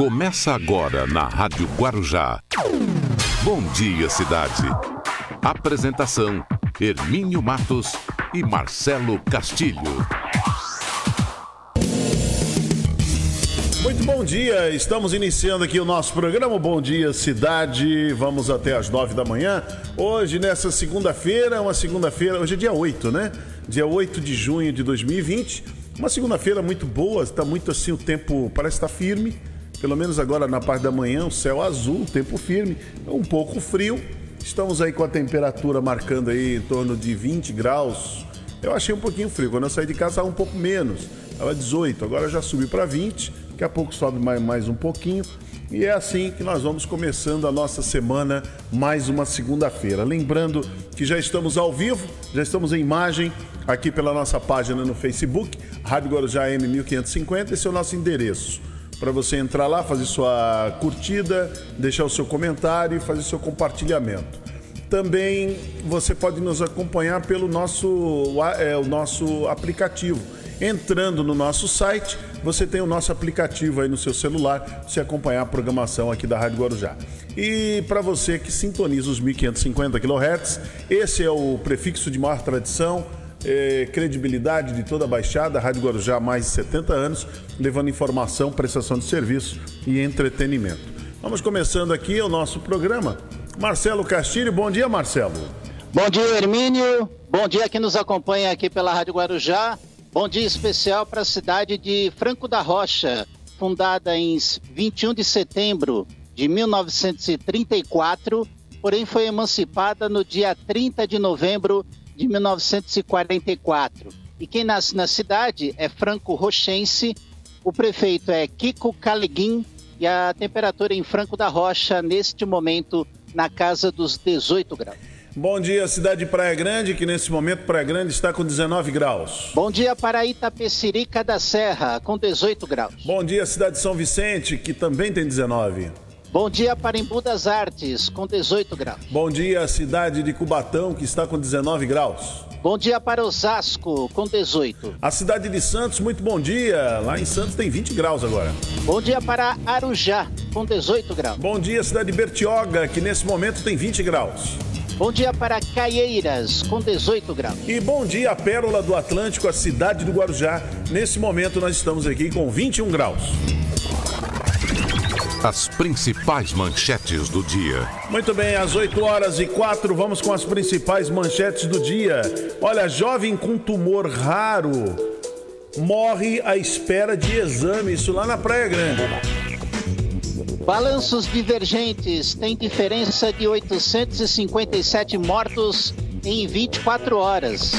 Começa agora na Rádio Guarujá. Bom dia, cidade. Apresentação: Hermínio Matos e Marcelo Castilho. Muito bom dia, estamos iniciando aqui o nosso programa Bom Dia Cidade. Vamos até as nove da manhã. Hoje, nessa segunda-feira, uma segunda-feira, hoje é dia 8, né? Dia 8 de junho de 2020. Uma segunda-feira muito boa, está muito assim, o tempo parece estar firme. Pelo menos agora na parte da manhã, o céu azul, tempo firme, um pouco frio. Estamos aí com a temperatura marcando aí em torno de 20 graus. Eu achei um pouquinho frio. Quando eu saí de casa estava um pouco menos. Estava 18, agora já subiu para 20. Daqui a pouco sobe mais, mais um pouquinho. E é assim que nós vamos começando a nossa semana, mais uma segunda-feira. Lembrando que já estamos ao vivo, já estamos em imagem aqui pela nossa página no Facebook, Rádio Guarujá M1550, esse é o nosso endereço para você entrar lá, fazer sua curtida, deixar o seu comentário e fazer seu compartilhamento. Também você pode nos acompanhar pelo nosso, é, o nosso aplicativo. Entrando no nosso site, você tem o nosso aplicativo aí no seu celular, você acompanhar a programação aqui da Rádio Guarujá. E para você que sintoniza os 1550 kHz, esse é o prefixo de maior tradição, é, credibilidade de toda a Baixada, a Rádio Guarujá há mais de 70 anos, levando informação, prestação de serviço e entretenimento. Vamos começando aqui o nosso programa. Marcelo Castilho, bom dia, Marcelo. Bom dia, Hermínio. Bom dia que nos acompanha aqui pela Rádio Guarujá. Bom dia especial para a cidade de Franco da Rocha, fundada em 21 de setembro de 1934, porém foi emancipada no dia 30 de novembro de 1944. E quem nasce na cidade é Franco Rochense, o prefeito é Kiko Caliguin e a temperatura em Franco da Rocha, neste momento, na casa dos 18 graus. Bom dia, cidade de Praia Grande, que nesse momento Praia Grande está com 19 graus. Bom dia para Itapecerica da Serra, com 18 graus. Bom dia, cidade de São Vicente, que também tem 19. Bom dia para Embu das Artes, com 18 graus. Bom dia, cidade de Cubatão, que está com 19 graus. Bom dia para Osasco, com 18. A cidade de Santos, muito bom dia. Lá em Santos tem 20 graus agora. Bom dia para Arujá, com 18 graus. Bom dia, cidade de Bertioga, que nesse momento tem 20 graus. Bom dia para Caieiras, com 18 graus. E bom dia, Pérola do Atlântico, a cidade do Guarujá. Nesse momento nós estamos aqui com 21 graus. As principais manchetes do dia. Muito bem, às 8 horas e 4, vamos com as principais manchetes do dia. Olha, jovem com tumor raro morre à espera de exame, isso lá na Praia Grande. Balanços divergentes têm diferença de 857 mortos em 24 horas.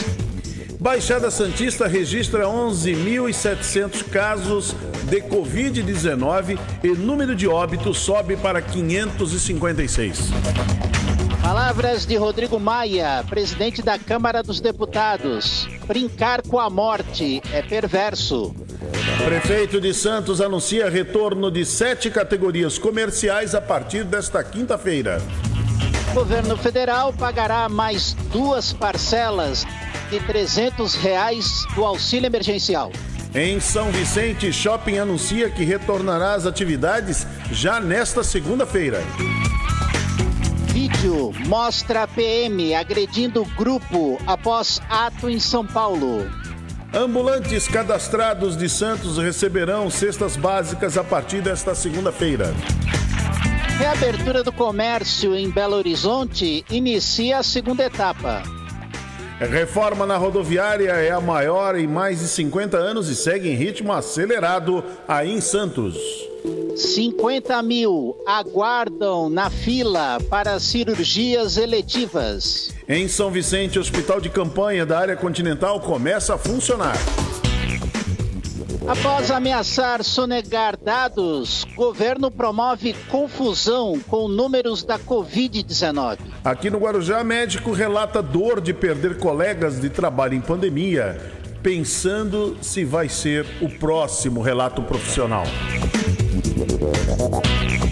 Baixada Santista registra 11.700 casos de Covid-19 e número de óbitos sobe para 556. Palavras de Rodrigo Maia, presidente da Câmara dos Deputados. Brincar com a morte é perverso. Prefeito de Santos anuncia retorno de sete categorias comerciais a partir desta quinta-feira. Governo federal pagará mais duas parcelas de 300 reais do auxílio emergencial. Em São Vicente, Shopping anuncia que retornará às atividades já nesta segunda-feira. Vídeo mostra a PM agredindo grupo após ato em São Paulo. Ambulantes cadastrados de Santos receberão cestas básicas a partir desta segunda-feira. Reabertura do comércio em Belo Horizonte inicia a segunda etapa. Reforma na rodoviária é a maior em mais de 50 anos e segue em ritmo acelerado aí em Santos. 50 mil aguardam na fila para cirurgias eletivas. Em São Vicente, o hospital de campanha da área continental começa a funcionar. Após ameaçar sonegar dados, governo promove confusão com números da Covid-19. Aqui no Guarujá, médico relata dor de perder colegas de trabalho em pandemia, pensando se vai ser o próximo relato profissional.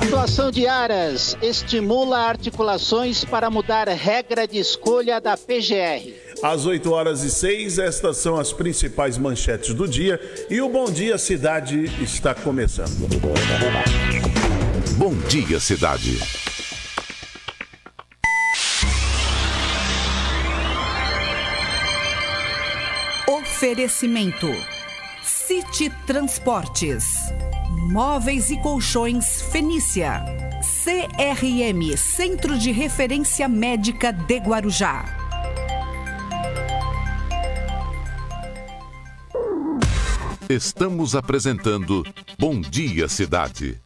Atuação de Aras estimula articulações para mudar regra de escolha da PGR. Às 8 horas e 6. Estas são as principais manchetes do dia e o Bom Dia Cidade está começando. Bom Dia Cidade. Oferecimento: City Transportes, Móveis e Colchões Fenícia, CRM Centro de Referência Médica de Guarujá. Estamos apresentando Bom Dia Cidade.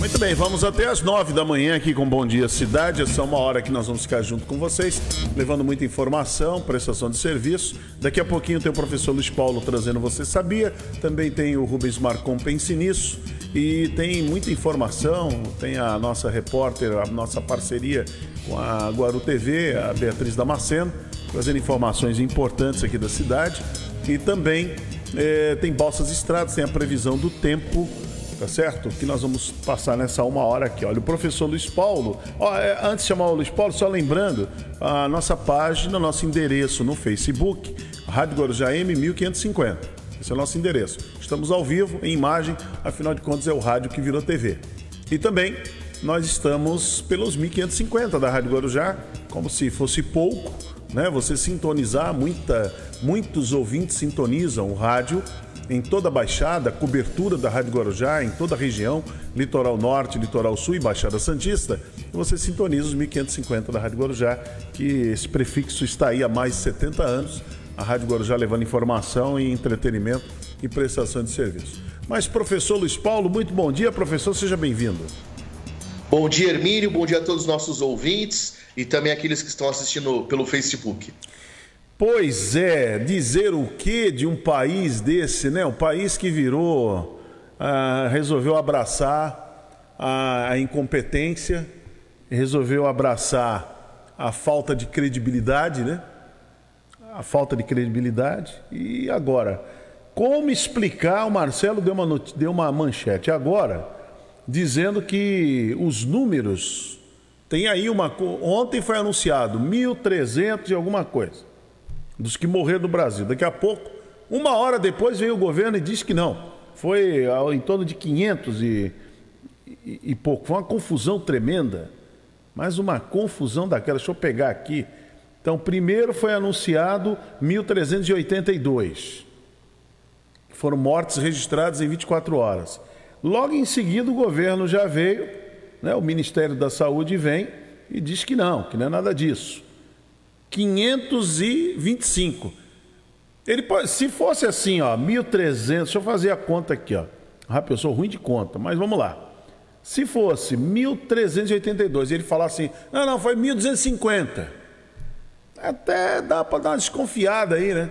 Muito bem, vamos até as nove da manhã aqui com Bom Dia Cidade. Essa é uma hora que nós vamos ficar junto com vocês, levando muita informação, prestação de serviço. Daqui a pouquinho tem o professor Luiz Paulo trazendo Você Sabia. Também tem o Rubens Marcon Pense Nisso. E tem muita informação, tem a nossa repórter, a nossa parceria com a Guaru TV, a Beatriz Damasceno, trazendo informações importantes aqui da cidade. E também eh, tem Balsas Estradas, tem a previsão do tempo tá certo? Que nós vamos passar nessa uma hora aqui. Olha, o professor Luiz Paulo, ó, é, antes de chamar o Luiz Paulo, só lembrando, a nossa página, nosso endereço no Facebook, Rádio Guarujá M 1550. Esse é o nosso endereço. Estamos ao vivo, em imagem, afinal de contas é o rádio que virou TV. E também nós estamos pelos 1550 da Rádio Guarujá, como se fosse pouco, né? Você sintonizar, muita, muitos ouvintes sintonizam o rádio em toda a Baixada, cobertura da Rádio Guarujá, em toda a região, Litoral Norte, Litoral Sul e Baixada Santista, você sintoniza os 1550 da Rádio Guarujá, que esse prefixo está aí há mais de 70 anos, a Rádio Guarujá levando informação e entretenimento e prestação de serviço. Mas, professor Luiz Paulo, muito bom dia, professor, seja bem-vindo. Bom dia, Hermínio, bom dia a todos os nossos ouvintes e também aqueles que estão assistindo pelo Facebook. Pois é, dizer o que de um país desse, né? Um país que virou, ah, resolveu abraçar a, a incompetência, resolveu abraçar a falta de credibilidade, né? A falta de credibilidade. E agora, como explicar? O Marcelo deu uma, deu uma manchete agora, dizendo que os números. Tem aí uma. Ontem foi anunciado 1.300 e alguma coisa dos que morreram no Brasil. Daqui a pouco, uma hora depois, veio o governo e disse que não. Foi em torno de 500 e, e, e pouco. Foi uma confusão tremenda. Mas uma confusão daquela. Deixa eu pegar aqui. Então, primeiro foi anunciado 1.382. Foram mortes registradas em 24 horas. Logo em seguida, o governo já veio, né, o Ministério da Saúde vem e diz que não, que não é nada disso. 525. Ele pode, se fosse assim, ó, 1.300, deixa eu fazer a conta aqui, ó. Rápido, eu sou ruim de conta, mas vamos lá. Se fosse 1.382 e ele falar assim, não, não, foi 1.250. Até dá para dar uma desconfiada aí, né?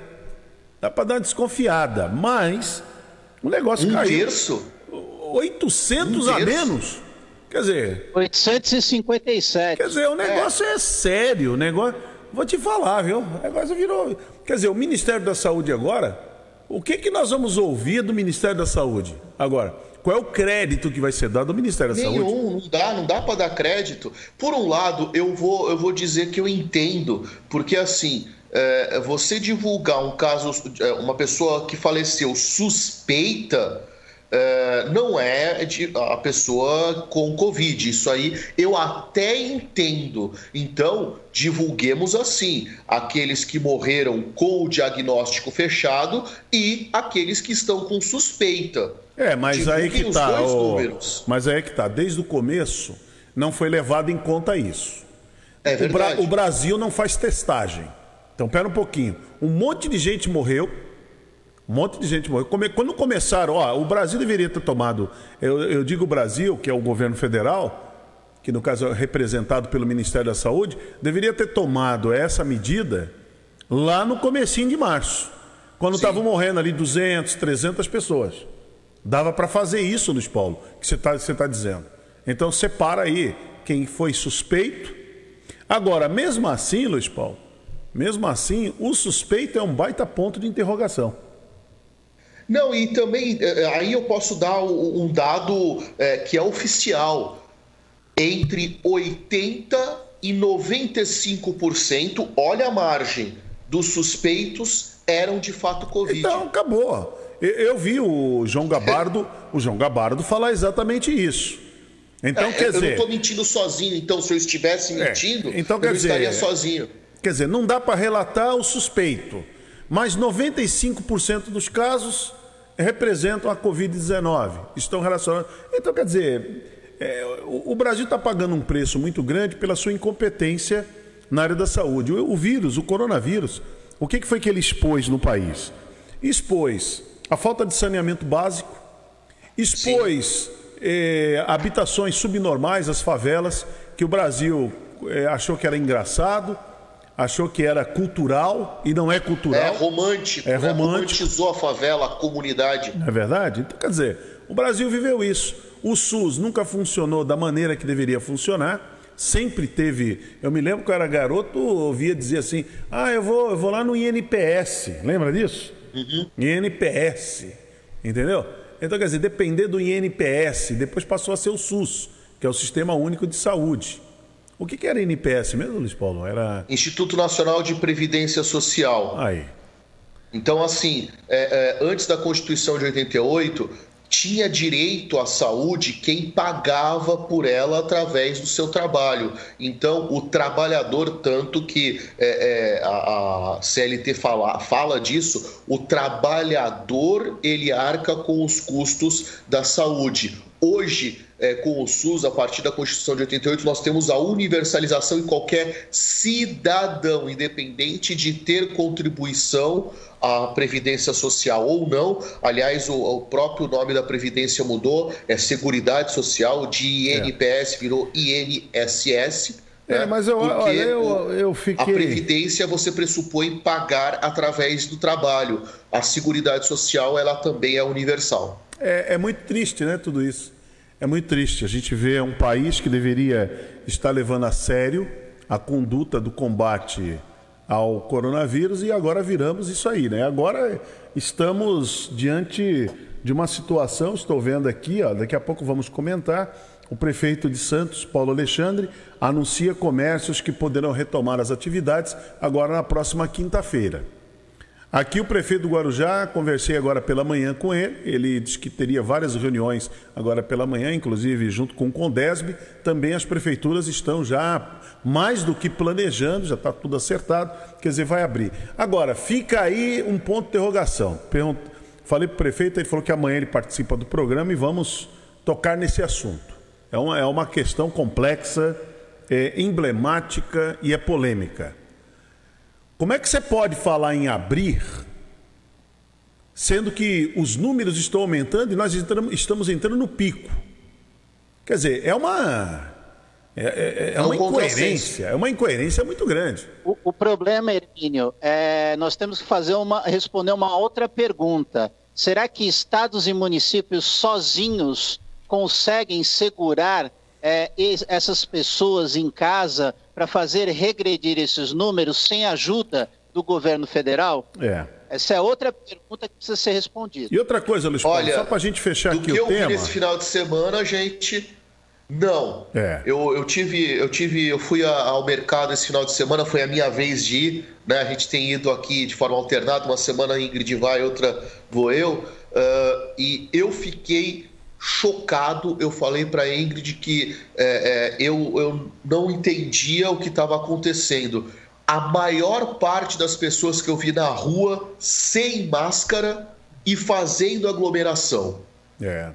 Dá para dar uma desconfiada, mas o negócio um caiu. Terço? 800 um a menos. Quer dizer. 857. Quer dizer, o negócio é, é sério. O negócio. Vou te falar, viu? O negócio virou. Quer dizer, o Ministério da Saúde agora, o que, que nós vamos ouvir do Ministério da Saúde agora? Qual é o crédito que vai ser dado ao Ministério da Nenhum, Saúde? Nenhum, não dá, não dá para dar crédito. Por um lado, eu vou, eu vou dizer que eu entendo, porque assim, é, você divulgar um caso, é, uma pessoa que faleceu suspeita, Uh, não é de, a pessoa com Covid. Isso aí eu até entendo. Então, divulguemos assim: aqueles que morreram com o diagnóstico fechado e aqueles que estão com suspeita. É, mas Divulguem aí que tá. O... Mas aí que tá. Desde o começo não foi levado em conta isso. É verdade. O, Bra... o Brasil não faz testagem. Então, pera um pouquinho. Um monte de gente morreu um monte de gente morreu. Quando começaram, ó, o Brasil deveria ter tomado, eu, eu digo o Brasil, que é o governo federal, que no caso é representado pelo Ministério da Saúde, deveria ter tomado essa medida lá no comecinho de março, quando estavam morrendo ali 200, 300 pessoas. Dava para fazer isso, Luiz Paulo, que você está tá dizendo. Então separa aí quem foi suspeito. Agora, mesmo assim, Luiz Paulo, mesmo assim, o suspeito é um baita ponto de interrogação. Não, e também eh, eh, aí eu posso dar um dado é, que é oficial. Entre 80 e 95%, olha a margem, dos suspeitos eram de fato Covid. Então, acabou. Eu vi o João Gabardo, o João Gabardo falar exatamente isso. Então, é, quer eu dizer. Eu não estou mentindo sozinho, então, se eu estivesse é, mentindo, é, então, quer eu dizer, estaria sozinho. Quer dizer, não dá para relatar o suspeito, mas 95% dos casos representam a Covid-19, estão relacionados. Então, quer dizer, é, o, o, Brasil está pagando um preço muito grande pela sua incompetência na área da saúde. O, o vírus, o coronavírus, o que, que foi que ele expôs no país? Expôs a falta de saneamento básico, expôs eh, habitações subnormais, as favelas, que o Brasil eh, achou que era engraçado, achou que era cultural e não é cultural. É romântico, é né? romântico. romantizou a favela, a comunidade. É verdade? Então, quer dizer, o Brasil viveu isso. O SUS nunca funcionou da maneira que deveria funcionar. Sempre teve. Eu me lembro que eu era garoto, ouvia dizer assim: ah, eu vou, eu vou lá no INPS. Lembra disso? Uhum. INPS. Entendeu? Então, quer dizer, depender do INPS, depois passou a ser o SUS, que é o Sistema Único de Saúde. O que, que era INPS mesmo, Luiz Paulo? Era. Instituto Nacional de Previdência Social. Aí. Então, assim, é, é, antes da Constituição de 88, tinha direito à saúde quem pagava por ela através do seu trabalho. Então, o trabalhador, tanto que é, é, a, a, CLT fala, fala disso, o trabalhador ele arca com os custos da saúde. Hoje, é, com o SUS, a partir da Constituição de 88, nós temos a universalização em qualquer cidadão, independente de ter contribuição à Previdência Social ou não. Aliás, o, o próprio nome da Previdência mudou, é Seguridade Social, de INPS é. virou INSS. É, né? mas eu, olha, eu, eu fiquei... A Previdência você pressupõe pagar através do trabalho. A Seguridade Social, ela também é universal. É, é muito triste, né, tudo isso. É muito triste. A gente vê um país que deveria estar levando a sério a conduta do combate ao coronavírus e agora viramos isso aí, né? Agora estamos diante de uma situação, estou vendo aqui, ó, daqui a pouco vamos comentar. O prefeito de Santos, Paulo Alexandre, anuncia comércios que poderão retomar as atividades agora na próxima quinta-feira. Aqui o prefeito do Guarujá, conversei agora pela manhã com ele, ele disse que teria várias reuniões agora pela manhã, inclusive junto com o Condesb, também as prefeituras estão já mais do que planejando, já está tudo acertado, quer dizer, vai abrir. Agora, fica aí um ponto de interrogação. Pergunto, falei para o prefeito, ele falou que amanhã ele participa do programa e vamos tocar nesse assunto. É uma, é uma questão complexa, é emblemática e é polêmica. Como é que você pode falar em abrir, sendo que os números estão aumentando e nós estamos entrando no pico? Quer dizer, é uma. É, é, é, é uma incoerência, é uma incoerência muito grande. O, o problema, Hermínio, é nós temos que fazer uma, responder uma outra pergunta. Será que estados e municípios sozinhos conseguem segurar é, essas pessoas em casa para fazer regredir esses números sem ajuda do governo federal? É. Essa é outra pergunta que precisa ser respondida. E outra coisa, Luiz Paulo, Olha, só para a gente fechar aqui o tema. Do que eu vi nesse final de semana, gente, não. É. Eu, eu tive, eu tive, eu fui ao mercado esse final de semana, foi a minha vez de ir. Né? A gente tem ido aqui de forma alternada, uma semana a Ingrid vai, outra vou eu. Uh, e eu fiquei chocado. Eu falei para Ingrid que é, é, eu, eu não entendia o que estava acontecendo. A maior parte das pessoas que eu vi na rua sem máscara e fazendo aglomeração. É.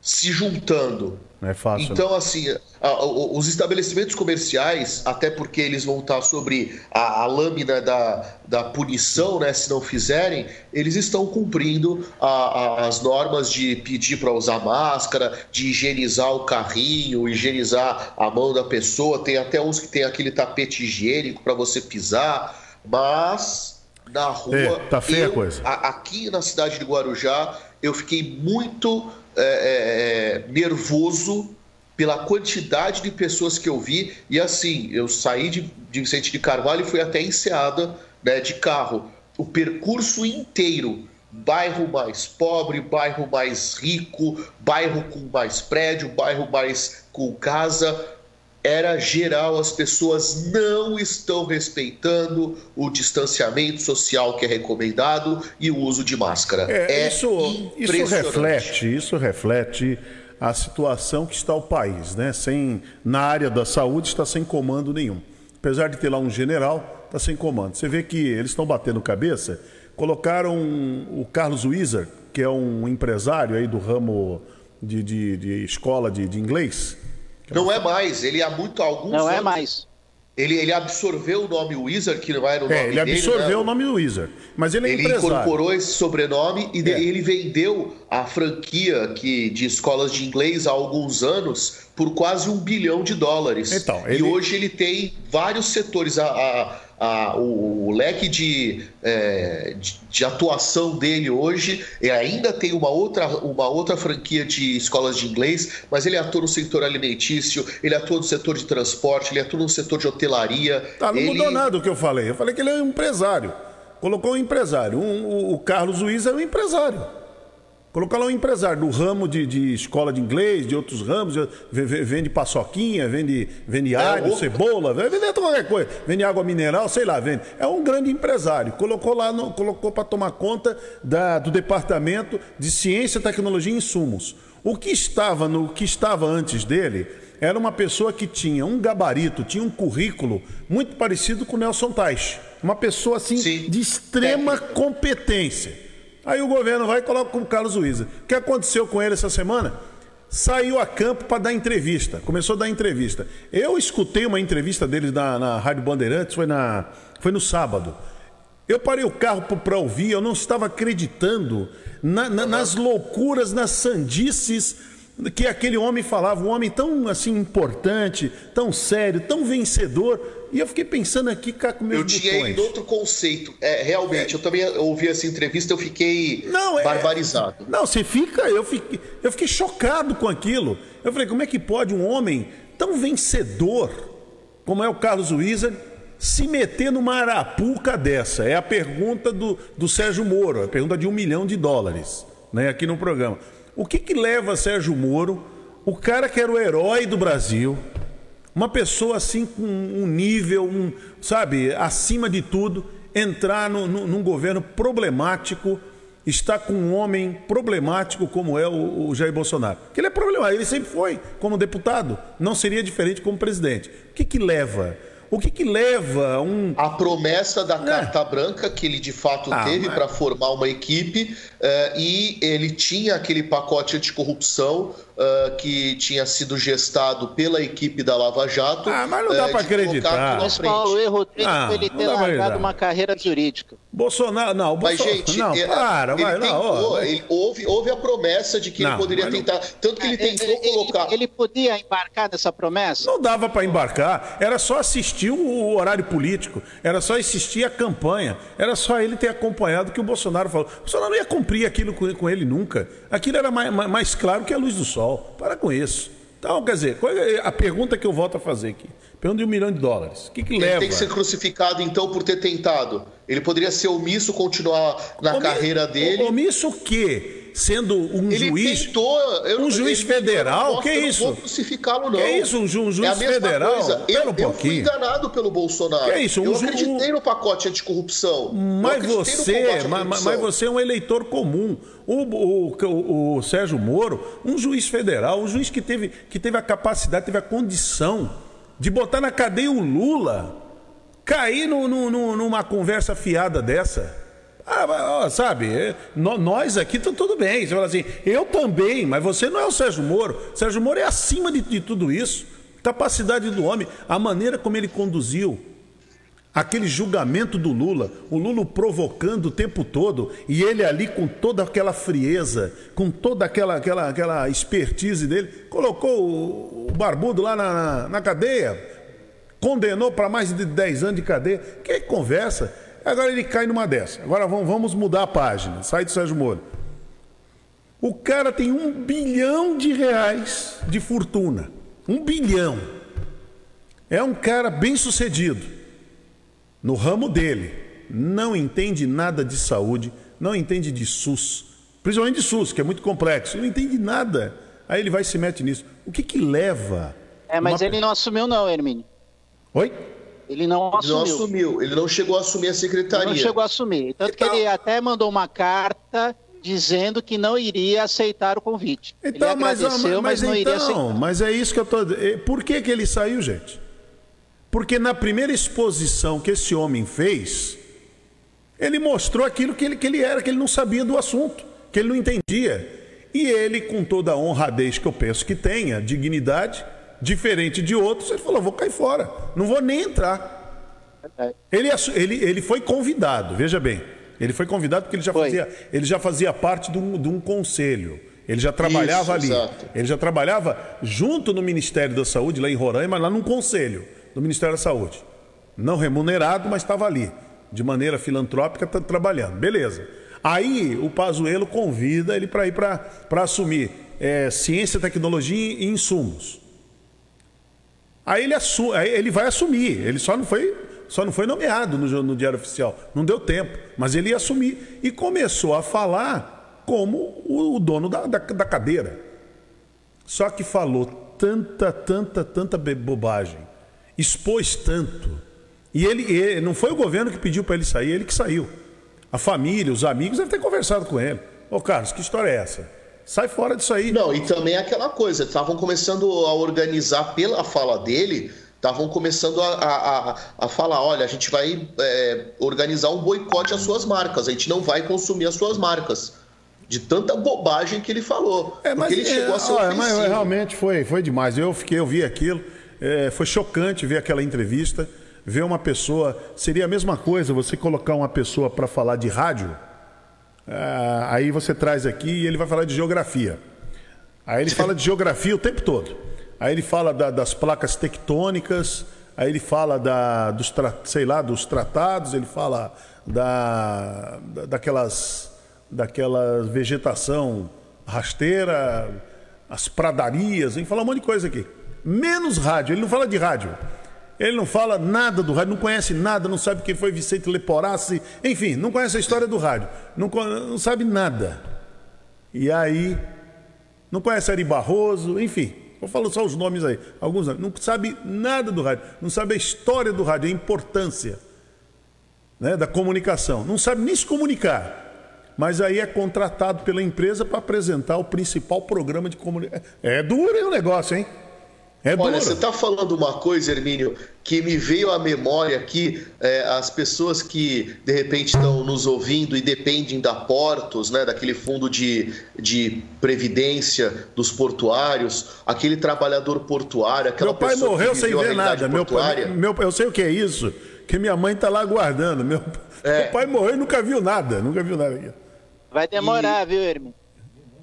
Se juntando. Não é fácil. Então, assim, os estabelecimentos comerciais, até porque eles vão estar sobre a, a lâmina da, da punição, né, se não fizerem, eles estão cumprindo a, a, as normas de pedir para usar máscara, de higienizar o carrinho, higienizar a mão da pessoa. Tem até uns que tem aquele tapete higiênico para você pisar, mas na rua. É, tá feia eu, a coisa. aqui na cidade de Guarujá, eu fiquei muito é, é, é, nervoso pela quantidade de pessoas que eu vi. E assim, eu saí de, de Vicente de Carvalho e fui até Enseada né, de carro. O percurso inteiro bairro mais pobre, bairro mais rico, bairro com mais prédio, bairro mais com casa. Era geral, as pessoas não estão respeitando o distanciamento social que é recomendado e o uso de máscara. É, é isso, isso reflete, isso reflete a situação que está o país, né? Sem na área da saúde está sem comando nenhum. Apesar de ter lá um general, está sem comando. Você vê que eles estão batendo cabeça. Colocaram o Carlos Wieser, que é um empresário aí do ramo de, de, de escola de, de inglês. Não é mais, ele há muito alguns Não é anos, é mais. Ele, ele absorveu o nome Wizard, que não era o é, nome ele dele. Ele absorveu né? o nome Wizard. Mas ele é ele empresário. incorporou esse sobrenome e é. ele vendeu a franquia que, de escolas de inglês há alguns anos por quase um bilhão de dólares. Então, ele... E hoje ele tem vários setores. A, a, a, o, o, leque de, é, de, de, atuação dele hoje e ainda tem uma outra, uma outra franquia de escolas de inglês, mas ele atua no setor alimentício, ele atua no setor de transporte, ele atua no setor de hotelaria. Tá, não ele... mudou nada do que eu falei. Eu falei que ele é um empresário. Colocou um empresário. Um, o, o Carlos Luiz é um empresário. Colocar lá um empresário do ramo de, de, escola de inglês, de outros ramos, vende paçoquinha, vende, vende é, alho, o... cebola, vende qualquer coisa, vende água mineral, sei lá, vende. É um grande empresário. Colocou lá, no, colocou para tomar conta da, do departamento de ciência, tecnologia e insumos. O que estava no que estava antes dele era uma pessoa que tinha um gabarito, tinha um currículo muito parecido com o Nelson Teich. Uma pessoa assim Sim. de extrema competência. Aí o governo vai e coloca como Carlos Luiza. O que aconteceu com ele essa semana? Saiu a campo para dar entrevista. Começou a dar entrevista. Eu escutei uma entrevista dele na, na Rádio Bandeirantes, foi, na, foi no sábado. Eu parei o carro para ouvir, eu não estava acreditando na, na, nas loucuras, nas sandices que aquele homem falava, um homem tão assim importante, tão sério, tão vencedor. E eu fiquei pensando aqui cá com meus Eu tinha ido outro conceito. É, realmente, é. eu também ouvi essa entrevista, eu fiquei não, é, barbarizado. Não, você fica, eu fiquei, eu fiquei chocado com aquilo. Eu falei, como é que pode um homem tão vencedor como é o Carlos Wieser se meter numa arapuca dessa? É a pergunta do, do Sérgio Moro, a pergunta de um milhão de dólares, né, aqui no programa. O que, que leva Sérgio Moro, o cara que era o herói do Brasil, uma pessoa assim com um nível, um, sabe, acima de tudo, entrar no, no, num governo problemático, está com um homem problemático como é o, o Jair Bolsonaro. Que ele é problemático, ele sempre foi como deputado, não seria diferente como presidente. O que, que leva? O que, que leva um. A promessa da é. carta branca que ele de fato ah, teve mas... para formar uma equipe uh, e ele tinha aquele pacote anticorrupção uh, que tinha sido gestado pela equipe da Lava Jato. Ah, mas não dá uh, para acreditar. Mas, Paulo, erro dele ah, ele ter largado uma carreira jurídica. Bolsonaro, não, Mas, gente, não, é, para, ele, vai, tentou, não, ele, houve, houve a promessa de que não, ele poderia tentar. Tanto que ele é, tentou ele, colocar. Ele, ele, podia embarcar nessa promessa? Não dava para embarcar, era só assistir o horário político, era só assistir a campanha, era só ele ter acompanhado o que o Bolsonaro falou. O Bolsonaro não ia cumprir aquilo com, com ele nunca. Aquilo era mais, mais claro que a luz do sol. Para com isso. Então, quer dizer, é a pergunta que eu volto a fazer aqui. Pergunta de um milhão de dólares. O que, que ele leva? Ele tem que ser crucificado, então, por ter tentado. Ele poderia ser omisso, continuar na carreira dele. Omisso o quê? Sendo um ele juiz. Tentou, eu, um juiz federal? que isso? Não vou crucificá-lo, não. Que isso, um, ju um juiz é federal? Coisa. Eu, um eu fui enganado pelo Bolsonaro. Que isso? Um eu acreditei no pacote anticorrupção. Mas você, mas, mas, você é um eleitor comum. O, o, o, o, Sérgio Moro, um juiz federal, um juiz que teve, que teve a capacidade, teve a condição de botar na cadeia o Lula, cair no, no, no, numa conversa fiada dessa. Ah, sabe, é, nós aqui estamos tudo bem. Você fala assim, eu também, mas você não é o Sérgio Moro. Sérgio Moro é acima de, de tudo isso. Capacidade do homem, a maneira como ele conduziu aquele julgamento do Lula, o Lula provocando o tempo todo e ele ali com toda aquela frieza, com toda aquela, aquela, aquela expertise dele, colocou o, barbudo lá na, na, na cadeia, condenou para mais de 10 anos de cadeia. Que conversa? Agora ele cai numa dessa. Agora vamos, vamos mudar a página. Sai do Sérgio Moro. O cara tem um bilhão de reais de fortuna. Um bilhão. É um cara bem sucedido. No ramo dele. Não entende nada de saúde. Não entende de SUS. Principalmente de SUS, que é muito complexo. Não entende nada. Aí ele vai e se mete nisso. O que que leva é mas Uma- ele não assumiu, não, Hermínio. Oi? Ele não Ele não assumiu. assumiu, ele não chegou a assumir a Ele secretaria. não chegou a assumir. Tanto que Então- ele até mandou uma carta dizendo que não iria aceitar o convite. Então, ele mas, agradeceu, mas, mas não iria aceitar. então, mas é isso que eu tô. Por que, que ele saiu, gente? Porque na primeira exposição que esse homem fez, ele mostrou aquilo que ele, que ele era, que ele não sabia do assunto, que ele não entendia. E ele, com toda a honradez que eu penso que tenha, dignidade, diferente de outros, ele falou: vou cair fora, não vou nem entrar. Ele, assu- ele, ele foi convidado, veja bem. Ele foi convidado porque ele já Foi. fazia, ele já fazia parte de um, de um conselho. Ele já trabalhava Isso, ali. exato. Ele já trabalhava junto no Ministério da Saúde, lá em Roraima, lá num conselho do Ministério da Saúde. Não remunerado, mas estava ali. De maneira filantrópica, tá trabalhando. Beleza. Aí o Pazuello convida ele para ir para assumir é, ciência, tecnologia e insumos. Aí ele, aí ele vai assumir. Ele só não foi, só não foi nomeado no, no Diário Oficial. Não deu tempo. Mas ele ia assumir. E começou a falar como o, o dono da, da, da cadeira. Só que falou tanta, tanta, tanta bobagem. Expôs tanto. E ele, ele- não foi o governo que pediu para ele sair, ele que saiu. A família, os amigos devem ter conversado com ele. Ô Carlos, que história é essa? Sai fora disso aí. Não, e também é aquela coisa, estavam começando a organizar pela fala dele, estavam começando a, a, a- falar, olha, a gente vai é, organizar um boicote às suas marcas, a gente não vai consumir as suas marcas. De tanta bobagem que ele falou. É, mas, ele é, chegou a ser olha, mas realmente foi, foi demais. Eu fiquei, eu vi aquilo, é, foi chocante ver aquela entrevista, ver uma pessoa. Seria a mesma coisa você colocar uma pessoa para falar de rádio, ah, aí você traz aqui e ele vai falar de geografia. Aí ele fala de geografia o tempo todo. Aí ele fala da- das placas tectônicas, aí ele fala da, dos, sei lá, dos tratados, ele fala da- daquelas, daquela vegetação rasteira, as pradarias, ele fala um monte de coisa aqui. Menos rádio, ele não fala de rádio. Ele não fala nada do rádio, não conhece nada, não sabe quem foi Vicente Leporassi, enfim, não conhece a história do rádio, não, não sabe nada. E aí, não conhece Ari Barroso, enfim, vou falar só os nomes aí, alguns nomes. não sabe nada do rádio, não sabe a história do rádio, a importância né, da comunicação, não sabe nem se comunicar. Mas aí é contratado pela empresa para apresentar o principal programa de comunicação. É duro hein, o negócio, hein? É duro. Olha, você está falando uma coisa, Hermínio, que me veio à memória aqui, é, as pessoas que de repente estão nos ouvindo e dependem da Portos, né, daquele fundo de, de previdência dos portuários, aquele trabalhador portuário, aquela Meu pai pessoa morreu que sem ver nada. Meu pai, portuária. meu, eu sei o que é isso, que minha mãe está lá guardando. Meu, É. meu pai morreu e nunca viu nada, nunca viu nada. aqui. Vai demorar, viu, Hermínio?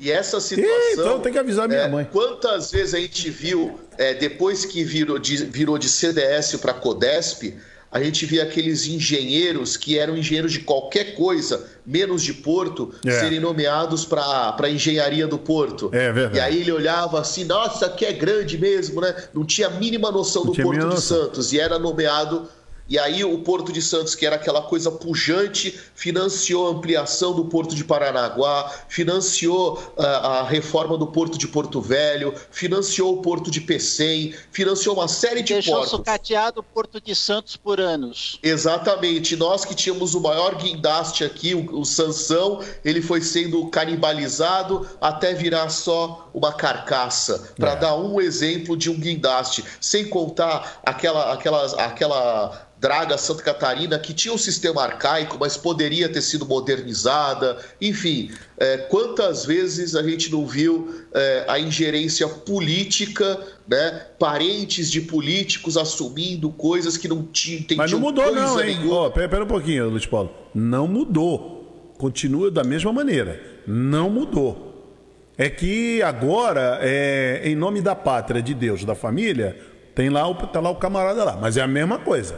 E essa situação. então tem que avisar minha é, mãe. Quantas vezes a gente viu, é, depois que virou de, virou de CDS para CODESP, a gente via aqueles engenheiros que eram engenheiros de qualquer coisa, menos de porto, É. serem nomeados para a engenharia do porto. É verdade. E aí ele olhava assim, nossa, aqui é grande mesmo, né? Não tinha a mínima noção do tinha a Porto de noção. Santos e era nomeado. E aí o Porto de Santos, que era aquela coisa pujante, financiou a ampliação do Porto de Paranaguá, financiou ah, a reforma do Porto de Porto Velho, financiou o Porto de Pecém, financiou uma série de Deixou portos. sucateado o Porto de Santos por anos. Exatamente. Nós que tínhamos o maior guindaste aqui, o, o Sansão, ele foi sendo canibalizado até virar só uma carcaça, para É. dar um exemplo de um guindaste. Sem contar aquela, aquela, aquela draga Santa Catarina que tinha um sistema arcaico, mas poderia ter sido modernizada. Enfim, é, quantas vezes a gente não viu é, a ingerência política, né? parentes de políticos assumindo coisas que não tinham Mas não mudou, não, hein? nenhuma. Ó, pera, pera um pouquinho, Luiz Paulo. Não mudou. Continua da mesma maneira. Não mudou. É que agora, é, em nome da pátria, de Deus, da família, tem lá, o, tá lá o camarada lá. Mas é a mesma coisa.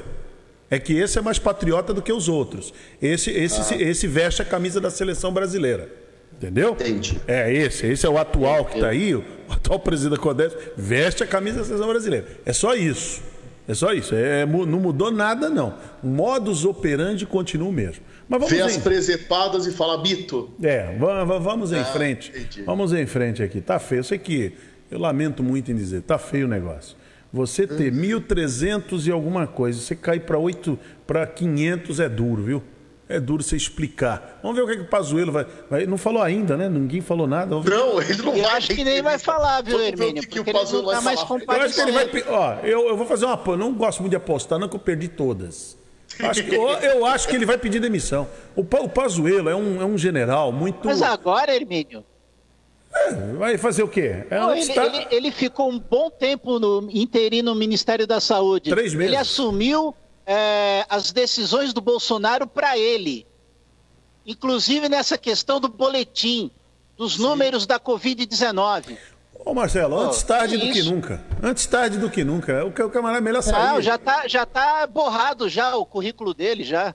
É que esse é mais patriota do que os outros. Esse, esse, esse veste a camisa da seleção brasileira. Entendeu? Entendi. É esse. Esse é o atual que está aí, o atual presidente da Codesp, veste a camisa da seleção brasileira. É só isso. É só isso. É, mu- não mudou nada, não. O modus operandi continua o mesmo. Mas vamos as em... presepadas e fala mito. É, va- va- vamos em frente. entendi. Vamos em frente aqui. Tá feio. Eu sei que eu lamento muito em dizer, tá feio o negócio. Você ter 1.300 e alguma coisa, você cair para 8, para 500 é duro, viu? É duro você explicar. Vamos ver o que, é que o Pazuello vai, vai. Não falou ainda, né? Ninguém falou nada. Vamos ver. Não, ele não Eu vai. acho que nem vai falar, viu, Vamos ver o Hermínio? que que o Pazuello não tá vai mais falar. Eu acho que ele vai. Ó, eu, eu vou fazer uma. Eu não gosto muito de apostar, não, que eu perdi todas. Acho que- eu, acho que ele vai pedir demissão. O, o Pazuello é um, é um general muito. Mas agora, Hermínio, Vai fazer o quê? É não, ele, está- ele- ele ficou um bom tempo no interino no Ministério da Saúde. Três meses. Ele assumiu é, as decisões do Bolsonaro para ele. Inclusive nessa questão do boletim, dos números da Covid-19. Ô Marcelo, antes Pô, tarde que do que isso? nunca. Antes tarde do que nunca. O, o camarada é melhor sair. Não, já tá, já tá borrado já o currículo dele, já.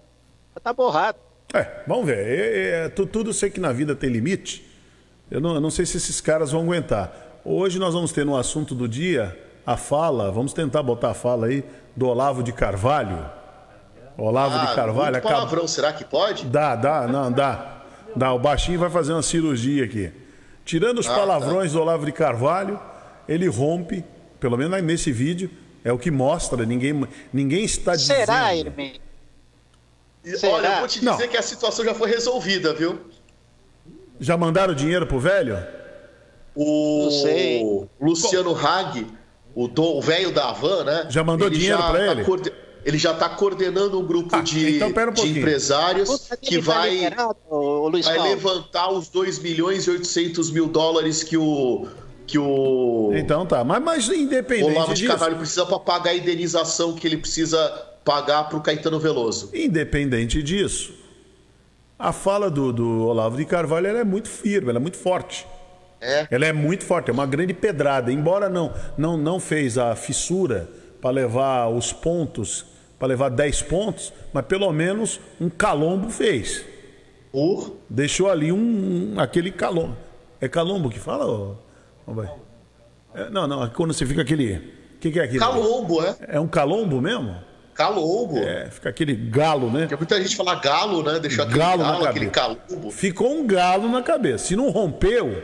Já tá borrado. É, vamos ver. É, é, tu- tudo sei que na vida tem limite. Eu não, eu não sei se esses caras vão aguentar. Hoje nós vamos ter no assunto do dia a fala, vamos tentar botar a fala aí, do Olavo de Carvalho. Olavo de Carvalho. Ah, muito acaba- palavrão, será que pode? Dá, dá, não, dá. Dá, o baixinho vai fazer uma cirurgia aqui. Tirando Ah, os tá. palavrões do Olavo de Carvalho, ele rompe, pelo menos nesse vídeo, é o que mostra, ninguém, ninguém está dizendo. Será? E, Será? Olha, eu vou te Não. dizer que a situação já foi resolvida, viu? Já mandaram dinheiro pro velho? O Não sei. Luciano Hag, o velho da Havan, né? Já mandou dinheiro já pra tá ele? coorde- Ele já está coordenando um grupo Ah, de, então um de empresários que tá vai, liberado, vai levantar os 2 milhões e 800 mil dólares que o, que o Então tá, mas, mas independente Olavo de Carvalho precisa para pagar a indenização que ele precisa pagar para o Caetano Veloso. independente disso, a fala do, do Olavo de Carvalho ela é muito firme, ela é muito forte. É. Ela é muito forte, é uma grande pedrada. Embora não não, não fez a fissura para levar os pontos, para levar 10 pontos, mas pelo menos um calombo fez. Por Deixou ali um, um- aquele calombo. É calombo que fala? Vai? É, não, não, quando você fica aquele. O que, que é aquilo? Calombo, é? É um calombo mesmo? Calombo. É, fica aquele galo, né? Porque muita gente fala galo, né? Deixou aquele Galo galo, na aquele cabeça. calombo. Ficou um galo na cabeça. Se não rompeu,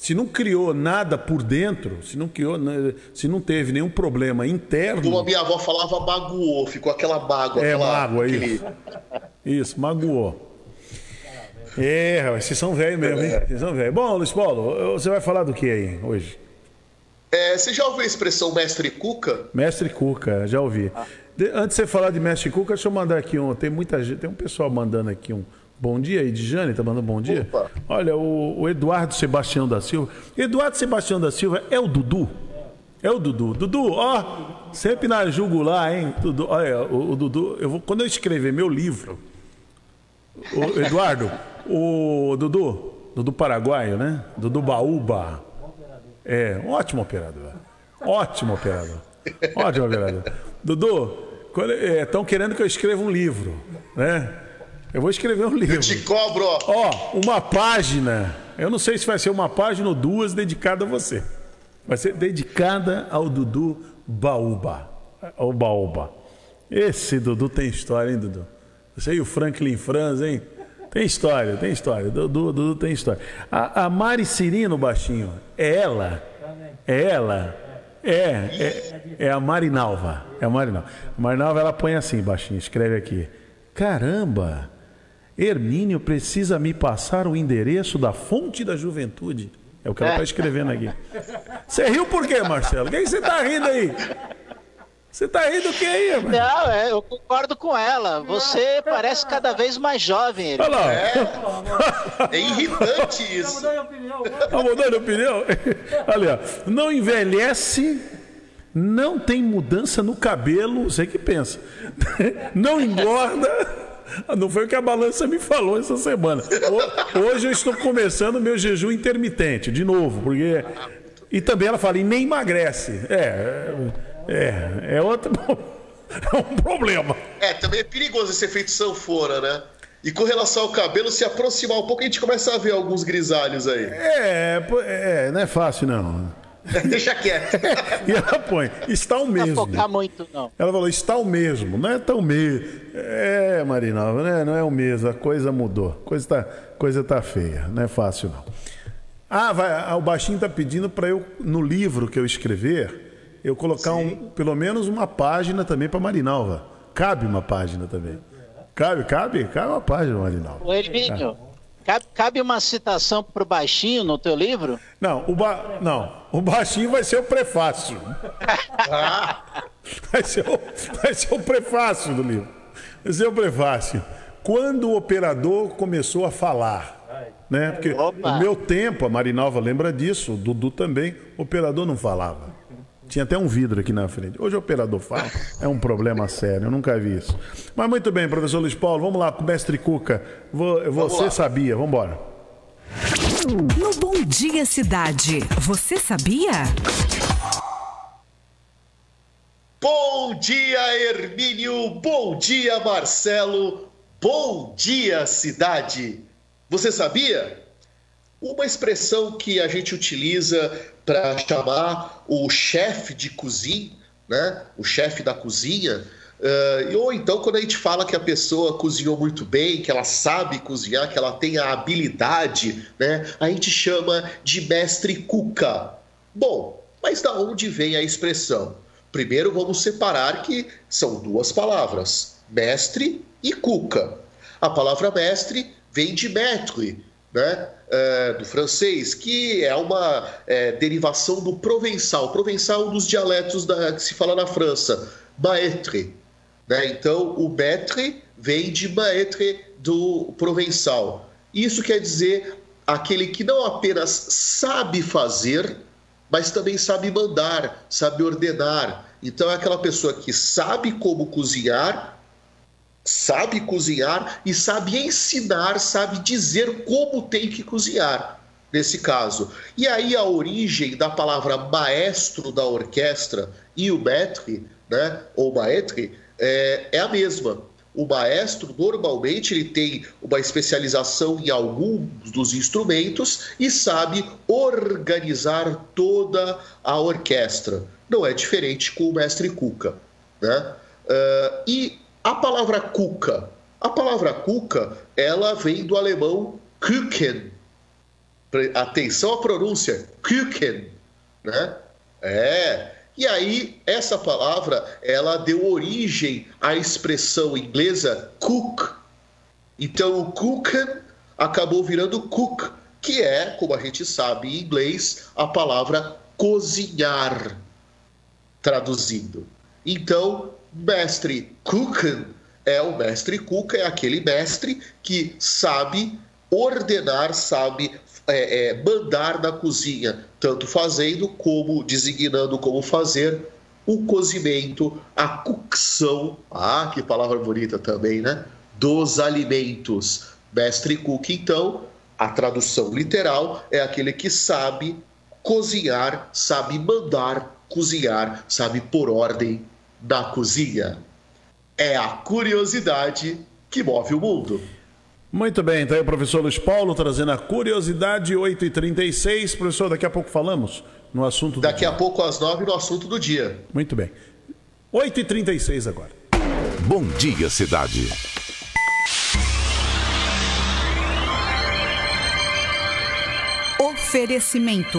se não criou nada por dentro, se não criou, né, se não teve nenhum problema Como a interno, minha avó falava, magoou. Ficou aquela mágoa. É, aquela, mágoa, aquele... isso. isso, magoou. É, vocês são velhos mesmo, hein? Vocês são velhos. Bom, Luiz Paulo, você vai falar do que aí hoje? É, você já ouviu a expressão mestre Cuca? Mestre Cuca, já ouvi. De- antes de você falar de Mestre Cuca, deixa eu mandar aqui um. Tem muita gente, tem um pessoal mandando aqui um bom dia aí, de Jane, tá mandando bom dia? Opa. Olha, o, o Eduardo Sebastião da Silva. Eduardo Sebastião da Silva é o Dudu? É o Dudu. Dudu, ó, sempre na jugular, hein? Dudu, olha, o, o Dudu, eu vou, quando eu escrever meu livro, o Eduardo, o Dudu, Dudu Paraguaio, né? Dudu Baúba. É, um ótimo operador. Ótimo operador. Ótimo operador. Dudu, estão querendo que eu escreva um livro, né? Eu vou escrever um livro. Te cobro, ó. Ó, uma página. Eu não sei se vai ser uma página ou duas dedicada a você. Vai ser dedicada ao Dudu Baúba. Ao Baúba. Esse Dudu tem história, hein, Dudu? Você e o Franklin Franz, hein? Tem história, tem história. Dudu, Dudu tem história. A, a Mari Cirino, baixinho, é ela? É ela? É, é, é a Marinalva. É a Marinalva. A Marinalva, ela põe assim, baixinho, escreve aqui. Caramba! Hermínio precisa me passar o endereço da fonte da juventude. É o que ela está escrevendo aqui. Você riu por quê, Marcelo? O que você está rindo aí? Você está rindo o que aí, mano? Não, é, eu concordo com ela. Você parece cada vez mais jovem. Hermínio. Olha lá. É irritante isso. Tá mudando de opinião? Olha, ó. não envelhece, não tem mudança no cabelo, você que pensa. Não engorda. Não foi o que a balança me falou essa semana. Ho- Hoje eu estou começando meu jejum intermitente, de novo, porque. E também ela fala, e nem emagrece. É, é, é outro. É um problema. É, também é perigoso esse efeito sanfona, né? E com relação ao cabelo, se aproximar um pouco, a gente começa a ver alguns grisalhos aí. É, é, não é fácil não. Deixa quieto. E ela põe, está o Não mesmo. focar muito, não. Ela falou, está o mesmo, não é tão mesmo. É, Marinalva, né? não é o mesmo, a coisa mudou. A coisa tá, coisa tá feia, não é fácil não. Ah, vai, o baixinho tá pedindo para eu, no livro que eu escrever, eu colocar um, pelo menos uma página também para Marinalva. Cabe uma página também. Cabe, cabe? Cabe uma página, Marinalva. Ô, Hermínio, cabe, cabe uma citação pro baixinho no teu livro? Não, o, ba... não, o baixinho vai ser o prefácio. vai, ser o... vai ser o prefácio do livro. Vai ser o prefácio. Quando o operador começou a falar, né? Porque Opa. no meu tempo, a Marinalva lembra disso, o Dudu também, o operador não falava. Tinha até um vidro aqui na frente. Hoje o operador fala. É um problema sério, eu nunca vi isso. Mas muito bem, professor Luiz Paulo, vamos lá com o mestre Cuca. Vo- Você sabia, vamos embora. No Bom Dia Cidade, você sabia? Bom dia, Hermínio. Bom dia, Marcelo. Bom dia, cidade. Você sabia? Uma expressão que a gente utiliza para chamar o chefe de cozinha, né? O chefe da cozinha. eh, ou então quando a gente fala que a pessoa cozinhou muito bem, que ela sabe cozinhar, que ela tem a habilidade, né? A gente chama de mestre cuca. Bom, mas da onde vem a expressão? Primeiro vamos separar que são duas palavras, mestre e cuca. A palavra mestre vem de maître, né? é, do francês, que é uma é, derivação do provençal. Provençal é um dos dialetos da- que se fala na França, maître. Né? Então, o maître vem de maître do provençal. Isso quer dizer aquele que não apenas sabe fazer, mas também sabe mandar, sabe ordenar. Então, é aquela pessoa que sabe como cozinhar, sabe cozinhar e sabe ensinar, sabe dizer como tem que cozinhar, nesse caso. E aí a origem da palavra maestro da orquestra e o maître, né, ou maître, é, é a mesma. O maestro normalmente ele tem uma especialização em alguns dos instrumentos e sabe organizar toda a orquestra. Não é diferente com o mestre Cuca, né? Ah, e a palavra cuca, a palavra cuca, ela vem do alemão. Pre- Atenção à pronúncia, Küken, né? É. E aí essa palavra, ela deu origem à expressão inglesa cook. Então o Kuchen acabou virando cook, que é, como a gente sabe em inglês, a palavra cozinhar traduzindo. Então, mestre Kuchen é o mestre Kuka, é aquele mestre que sabe ordenar, sabe é, é, mandar na cozinha, tanto fazendo como designando como fazer o cozimento, a cocção, ah, que palavra bonita também, né? Dos alimentos. Mestre Cook, então, a tradução literal é aquele que sabe cozinhar, sabe mandar cozinhar, sabe por ordem na cozinha. É a curiosidade que move o mundo. Muito bem, então aí o professor Luiz Paulo trazendo a curiosidade 8h36. Professor, daqui a pouco falamos no assunto do Daqui dia. a pouco, às nove, no assunto do dia. Muito bem. 8h36 agora. Bom dia, cidade. Oferecimento: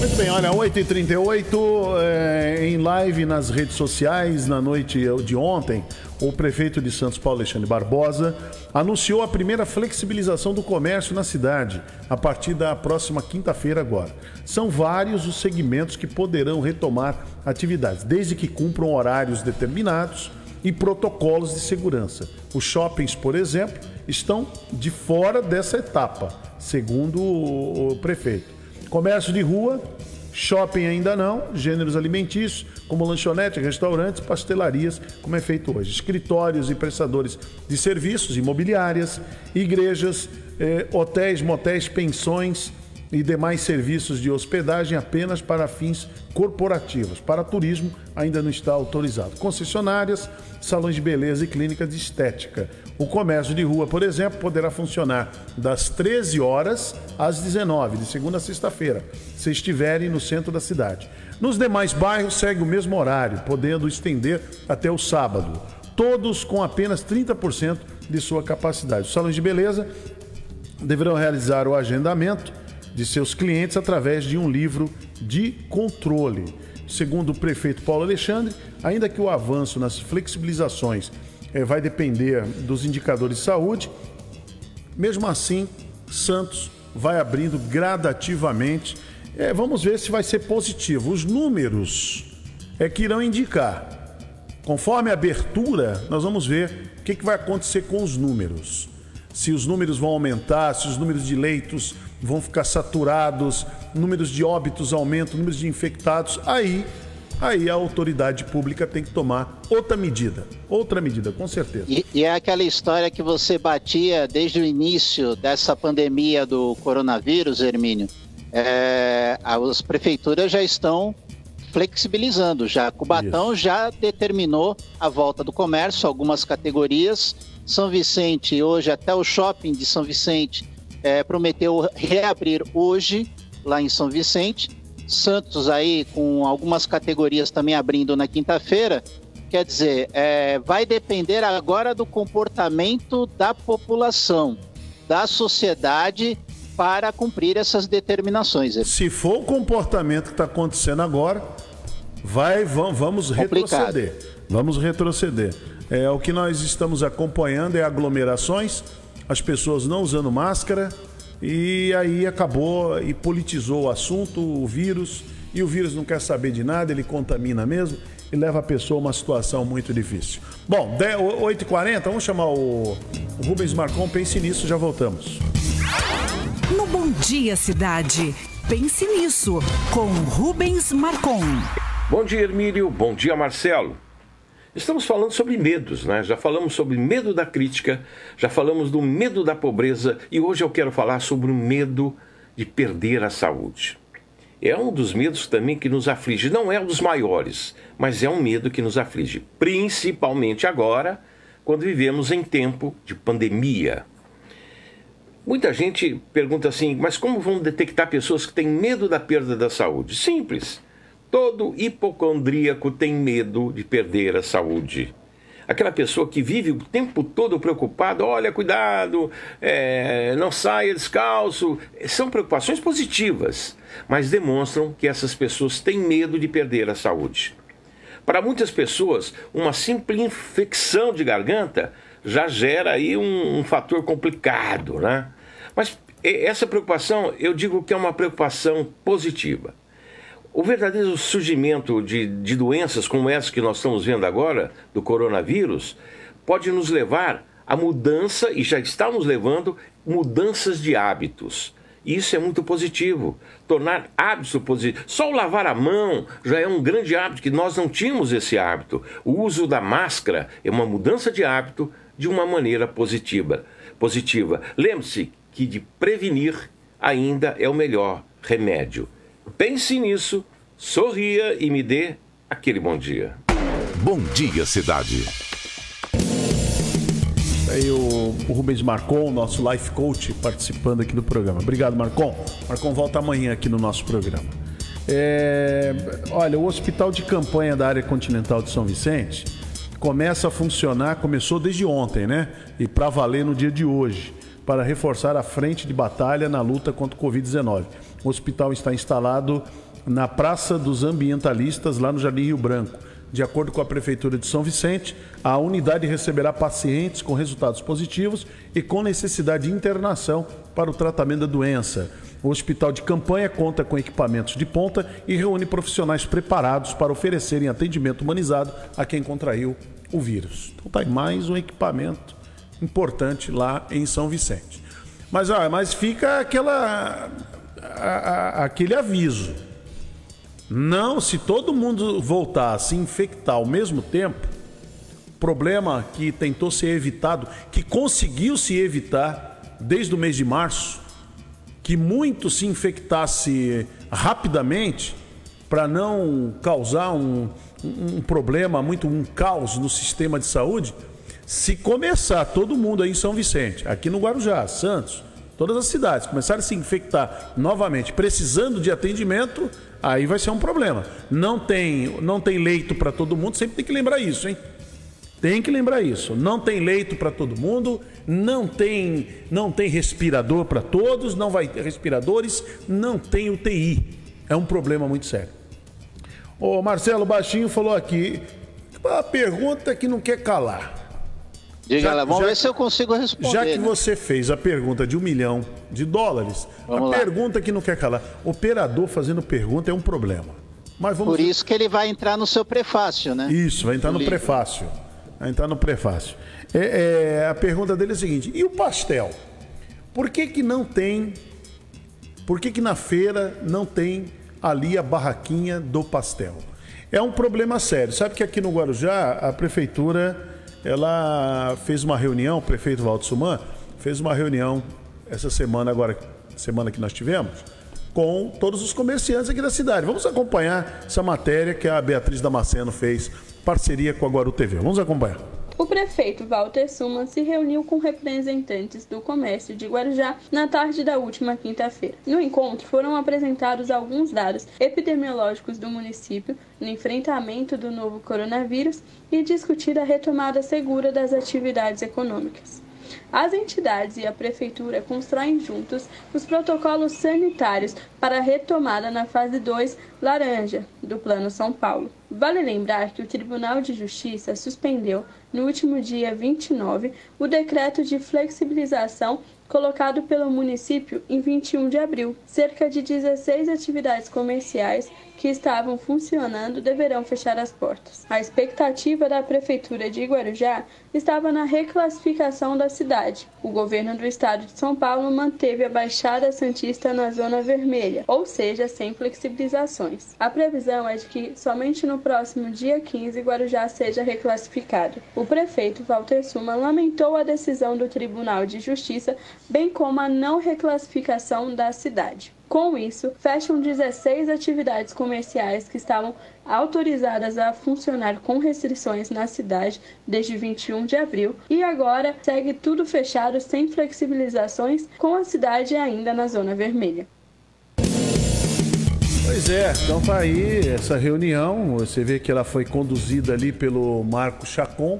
Muito bem, olha, 8h38, é, em live nas redes sociais, na noite de ontem, o prefeito de Santos, Paulo Alexandre Barbosa, anunciou a primeira flexibilização do comércio na cidade, a partir da próxima quinta-feira agora. São vários os segmentos que poderão retomar atividades, desde que cumpram horários determinados e protocolos de segurança. Os shoppings, por exemplo, estão de fora dessa etapa, segundo o prefeito. Comércio de rua, shopping ainda não, gêneros alimentícios, como lanchonete, restaurantes, pastelarias, como é feito hoje. Escritórios e prestadores de serviços, imobiliárias, igrejas, eh, hotéis, motéis, pensões e demais serviços de hospedagem apenas para fins corporativos. Para turismo, ainda não está autorizado. Concessionárias, salões de beleza e clínicas de estética. O comércio de rua, por exemplo, poderá funcionar das 13 horas às 19, de segunda a sexta-feira, se estiverem no centro da cidade. Nos demais bairros segue o mesmo horário, podendo estender até o sábado, todos com apenas 30% de sua capacidade. Os salões de beleza deverão realizar o agendamento de seus clientes através de um livro de controle. Segundo o prefeito Paulo Alexandre, ainda que o avanço nas flexibilizações é, vai depender dos indicadores de saúde. Mesmo assim, Santos vai abrindo gradativamente. É, vamos ver se vai ser positivo. Os números é que irão indicar. Conforme a abertura, nós vamos ver o que, que vai acontecer com os números. Se os números vão aumentar, se os números de leitos vão ficar saturados, números de óbitos aumentam, números de infectados, aí aí a autoridade pública tem que tomar outra medida. Outra medida, com certeza. E, e, é aquela história que você batia desde o início dessa pandemia do coronavírus, Hermínio. É, as prefeituras já estão flexibilizando já. Cubatão Isso. já determinou a volta do comércio, algumas categorias. São Vicente, hoje, até o shopping de São Vicente, é, prometeu reabrir hoje, lá em São Vicente. Santos aí com algumas categorias também abrindo na quinta-feira. Quer dizer, é, vai depender agora do comportamento da população, da sociedade para cumprir essas determinações. Se for o comportamento que está acontecendo agora, vai, vamos, vamos retroceder. Vamos retroceder. É, o que nós estamos acompanhando é aglomerações, as pessoas não usando máscara, e aí acabou e politizou o assunto, o vírus, e o vírus não quer saber de nada, ele contamina mesmo e leva a pessoa a uma situação muito difícil. Bom, 8h40, vamos chamar o, o Rubens Marcon, pense nisso, já voltamos. No Bom Dia Cidade, pense nisso, com Rubens Marcon. Bom dia, Hermílio, bom dia, Marcelo. Estamos falando sobre medos, né? Já falamos sobre medo da crítica, já falamos do medo da pobreza e hoje eu quero falar sobre o medo de perder a saúde. É um dos medos também que nos aflige, não é um dos maiores, mas é um medo que nos aflige, principalmente agora, quando vivemos em tempo de pandemia. Muita gente pergunta assim, mas como vão detectar pessoas que têm medo da perda da saúde? Simples. Todo hipocondríaco tem medo de perder a saúde. Aquela pessoa que vive o tempo todo preocupada, olha, cuidado, é, não saia descalço. São preocupações positivas, mas demonstram que essas pessoas têm medo de perder a saúde. Para muitas pessoas, uma simples infecção de garganta já gera aí um, um fator complicado, né? Mas essa preocupação, eu digo que é uma preocupação positiva. O verdadeiro surgimento de, de doenças como essa que nós estamos vendo agora, do coronavírus, pode nos levar a mudança, e já está nos levando, mudanças de hábitos. Isso é muito positivo. Tornar hábito positivo. Só o lavar a mão já é um grande hábito, que nós não tínhamos esse hábito. O uso da máscara é uma mudança de hábito de uma maneira positiva. positiva. Lembre-se que de prevenir ainda é o melhor remédio. Pense nisso, sorria e me dê aquele bom dia. Bom dia, cidade. Aí o, o Rubens Marcon, nosso life coach, participando aqui do programa. Obrigado, Marcon. Marcon volta amanhã aqui no nosso programa. É, olha, o hospital de campanha da área continental de São Vicente começa a funcionar, começou desde ontem, né? E para valer no dia de hoje, para reforçar a frente de batalha na luta contra o Covid-19. O hospital está instalado na Praça dos Ambientalistas, lá no Jardim Rio Branco. De acordo com a Prefeitura de São Vicente, a unidade receberá pacientes com resultados positivos e com necessidade de internação para o tratamento da doença. O hospital de campanha conta com equipamentos de ponta e reúne profissionais preparados para oferecerem atendimento humanizado a quem contraiu o vírus. Então, está aí mais um equipamento importante lá em São Vicente. Mas, mas fica aquela a, a, aquele aviso. Não, se todo mundo voltar a se infectar ao mesmo tempo, problema que tentou ser evitado, que conseguiu se evitar desde o mês de março, que muito se infectasse rapidamente para não causar um, um problema, muito um caos no sistema de saúde. Se começar todo mundo aí em São Vicente, aqui no Guarujá, Santos, todas as cidades começarem a se infectar novamente, precisando de atendimento, aí vai ser um problema. Não tem, não tem leito para todo mundo, sempre tem que lembrar isso, hein? Tem que lembrar isso. Não tem leito para todo mundo, não tem, não tem respirador para todos, não vai ter respiradores, não tem UTI. É um problema muito sério. O Marcelo Baixinho falou aqui, a pergunta que não quer calar. Diga já, lá, vamos já, ver se eu consigo responder. Já que né? você fez a pergunta de um milhão de dólares, vamos a lá. pergunta que não quer calar. Operador fazendo pergunta é um problema. Mas vamos... Por isso que ele vai entrar no seu prefácio, né? Isso, vai entrar no, no prefácio. Vai entrar no prefácio. É, é, a pergunta dele é a seguinte: e o pastel? Por que, que não tem. Por que, que na feira não tem ali a barraquinha do pastel? É um problema sério. Sabe que aqui no Guarujá a prefeitura ela fez uma reunião, o prefeito Valdo Suman fez uma reunião essa semana agora, semana que nós tivemos, com todos os comerciantes aqui da cidade. Vamos acompanhar essa matéria que a Beatriz Damasceno fez parceria com a Guaru TV. Vamos acompanhar. O prefeito Walter Suman se reuniu com representantes do comércio de Guarujá na tarde da última quinta-feira. No encontro foram apresentados alguns dados epidemiológicos do município no enfrentamento do novo coronavírus e discutida a retomada segura das atividades econômicas. As entidades e a Prefeitura constroem juntos os protocolos sanitários para a retomada na fase 2 laranja do Plano São Paulo. Vale lembrar que o Tribunal de Justiça suspendeu, no último dia 29, o decreto de flexibilização colocado pelo município em 21 de abril. Cerca de 16 atividades comerciais que estavam funcionando deverão fechar as portas. A expectativa da Prefeitura de Guarujá estava na reclassificação da cidade. O governo do estado de São Paulo manteve a Baixada Santista na zona vermelha, ou seja, sem flexibilizações. A previsão é de que somente no próximo dia 15 Guarujá seja reclassificado. O prefeito Walter Suma lamentou a decisão do Tribunal de Justiça, bem como a não reclassificação da cidade. Com isso, fecham 16 atividades comerciais que estavam autorizadas a funcionar com restrições na cidade desde 21 de abril e agora segue tudo fechado sem flexibilizações, com a cidade ainda na zona vermelha. Pois é, então tá aí essa reunião. Você vê que ela foi conduzida ali pelo Marco Chacon,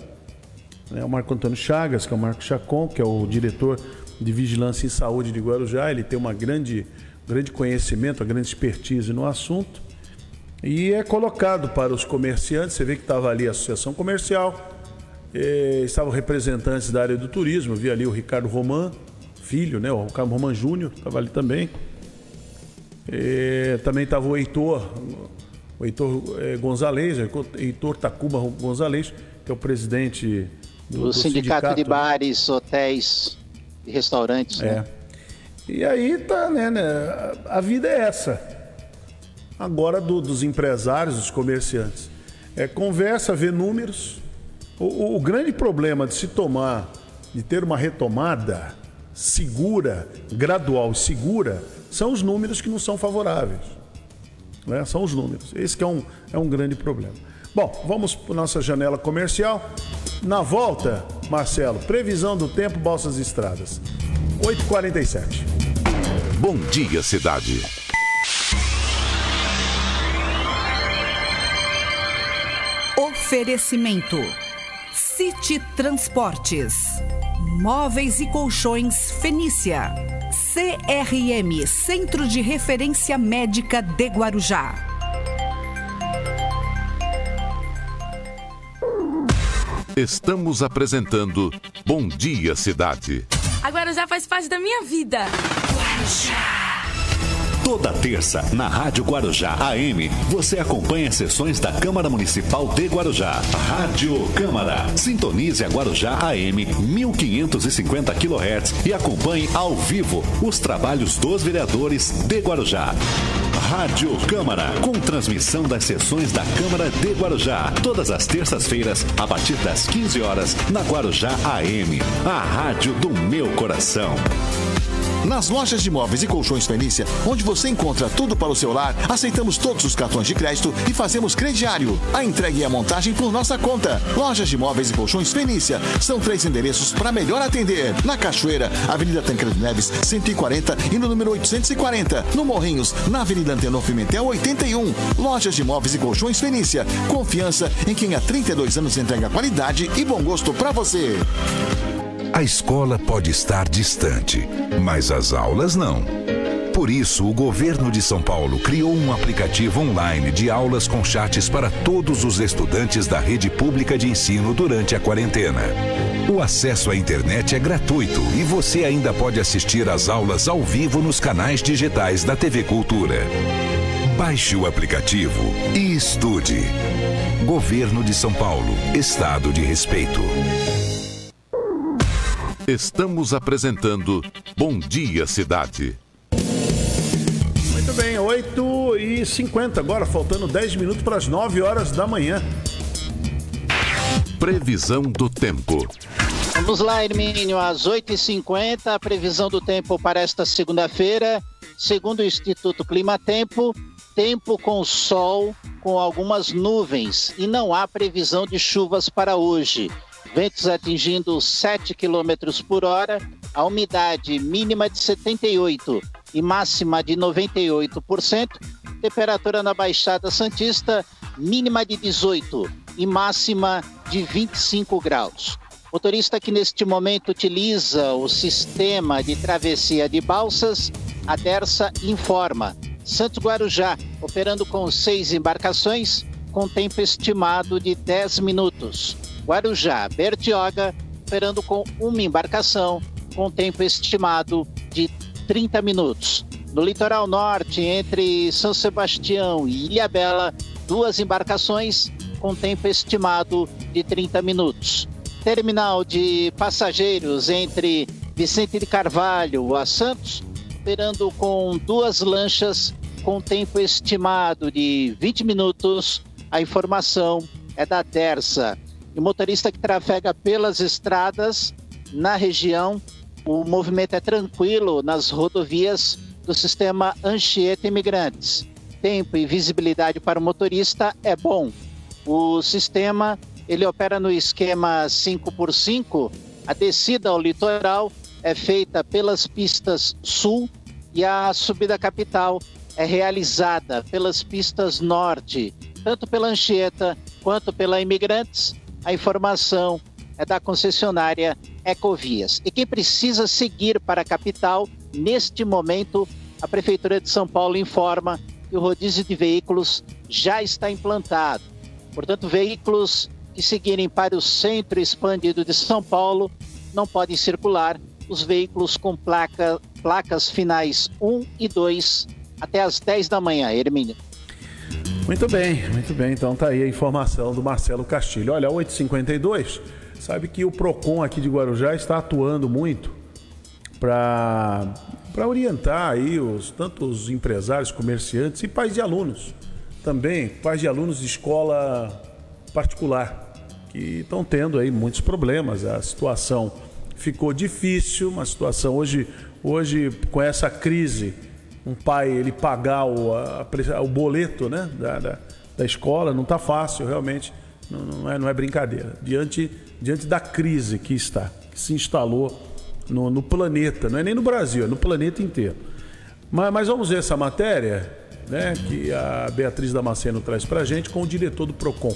né, o Marco Antônio Chagas, que é o Marco Chacon, que é o diretor de Vigilância em Saúde de Guarujá. Ele tem uma grande grande conhecimento, a grande expertise no assunto. E é colocado para os comerciantes, você vê que estava ali a associação comercial, eh, estavam representantes da área do turismo, vi ali o Ricardo Roman, filho, né? O Ricardo Roman Júnior, estava ali também. Eh, também estava o Heitor, o Heitor eh, Gonzalez, Heitor Tacuba Gonzalez, que é o presidente do, do, do sindicato, sindicato, de bares, hotéis e restaurantes. Né? É. Né? E aí tá, né, né? A vida é essa. Agora do, dos empresários, dos comerciantes. É conversa, ver números. O, o, o grande problema de se tomar, de ter uma retomada segura, gradual e segura, são os números que não são favoráveis. Né? São os números. Esse que é um, é um grande problema. Bom, vamos para nossa janela comercial. Na volta, Marcelo, previsão do tempo, balsas e estradas. 8h47. Bom dia, cidade. Oferecimento: City Transportes, Móveis e Colchões Fenícia, CRM Centro de Referência Médica de Guarujá. Estamos apresentando Bom Dia Cidade. A Guarujá faz parte da minha vida. Guarujá. Toda terça, na Rádio Guarujá AM, você acompanha sessões da Câmara Municipal de Guarujá. Rádio Câmara. Sintonize a Guarujá AM 1550 kHz e acompanhe ao vivo os trabalhos dos vereadores de Guarujá. Rádio Câmara, com transmissão das sessões da Câmara de Guarujá, todas as terças-feiras, a partir das 15 horas, na Guarujá AM, a rádio do meu coração. Nas lojas de móveis e colchões Fenícia, onde você encontra tudo para o seu lar, aceitamos todos os cartões de crédito e fazemos crediário. A entrega e a montagem por nossa conta. Lojas de móveis e colchões Fenícia. São três endereços para melhor atender. Na Cachoeira, Avenida Tancredo Neves, 140 e no número 840. No Morrinhos, na Avenida Antenor Pimentel, 81. Lojas de móveis e colchões Fenícia. Confiança em quem há 32 anos entrega qualidade e bom gosto para você. A escola pode estar distante, mas as aulas não. Por isso, o governo de São Paulo criou um aplicativo online de aulas com chats para todos os estudantes da rede pública de ensino durante a quarentena. O acesso à internet é gratuito e você ainda pode assistir às aulas ao vivo nos canais digitais da TV Cultura. Baixe o aplicativo e estude. Governo de São Paulo. Estado de respeito. Estamos apresentando Bom Dia Cidade. Muito bem, 8 e 50 agora, faltando 10 minutos para as 9 horas da manhã. Previsão do tempo. Vamos lá, Hermínio, às 8h50, a previsão do tempo para esta segunda-feira. Segundo o Instituto Clima Tempo, tempo com sol, com algumas nuvens e não há previsão de chuvas para hoje. Ventos atingindo 7 km por hora, a umidade mínima de 78 e máxima de 98%, temperatura na Baixada Santista mínima de 18 e máxima de 25 graus. Motorista que neste momento utiliza o sistema de travessia de balsas, a Dersa informa. Santos Guarujá, operando com seis embarcações, com tempo estimado de 10 minutos. Guarujá, Bertioga, operando com uma embarcação, com tempo estimado de 30 minutos. No litoral norte, entre São Sebastião e Ilhabela, duas embarcações com tempo estimado de 30 minutos. Terminal de passageiros entre Vicente de Carvalho a Santos, operando com duas lanchas com tempo estimado de 20 minutos. A informação é da Terça. Motorista que trafega pelas estradas na região, o movimento é tranquilo nas rodovias do sistema Anchieta Imigrantes. Tempo e visibilidade para o motorista é bom. O sistema ele opera no esquema 5x5. A descida ao litoral é feita pelas pistas sul e a subida capital é realizada pelas pistas norte, tanto pela Anchieta quanto pela Imigrantes. A informação é da concessionária Ecovias. E quem precisa seguir para a capital, neste momento, a Prefeitura de São Paulo informa que o rodízio de veículos já está implantado. Portanto, veículos que seguirem para o centro expandido de São Paulo não podem circular. Os veículos com placa, placas finais 1 e 2 até as 10 da manhã, Hermínio. Muito bem, muito bem. Então tá aí a informação do Marcelo Castilho. Olha, 8h52, sabe que o PROCON aqui de Guarujá está atuando muito para orientar aí os, tanto os empresários, comerciantes e pais de alunos. Também pais de alunos de escola particular, que estão tendo aí muitos problemas. A situação ficou difícil, uma situação hoje, hoje com essa crise um pai ele pagar o, a, o boleto né, da, da, da escola não está fácil, realmente, não, não, é, não é brincadeira. Diante, diante da crise que está, que se instalou no, no planeta, não é nem no Brasil, é no planeta inteiro. Mas, mas vamos ver essa matéria né, que a Beatriz Damasceno traz para a gente com o diretor do PROCON.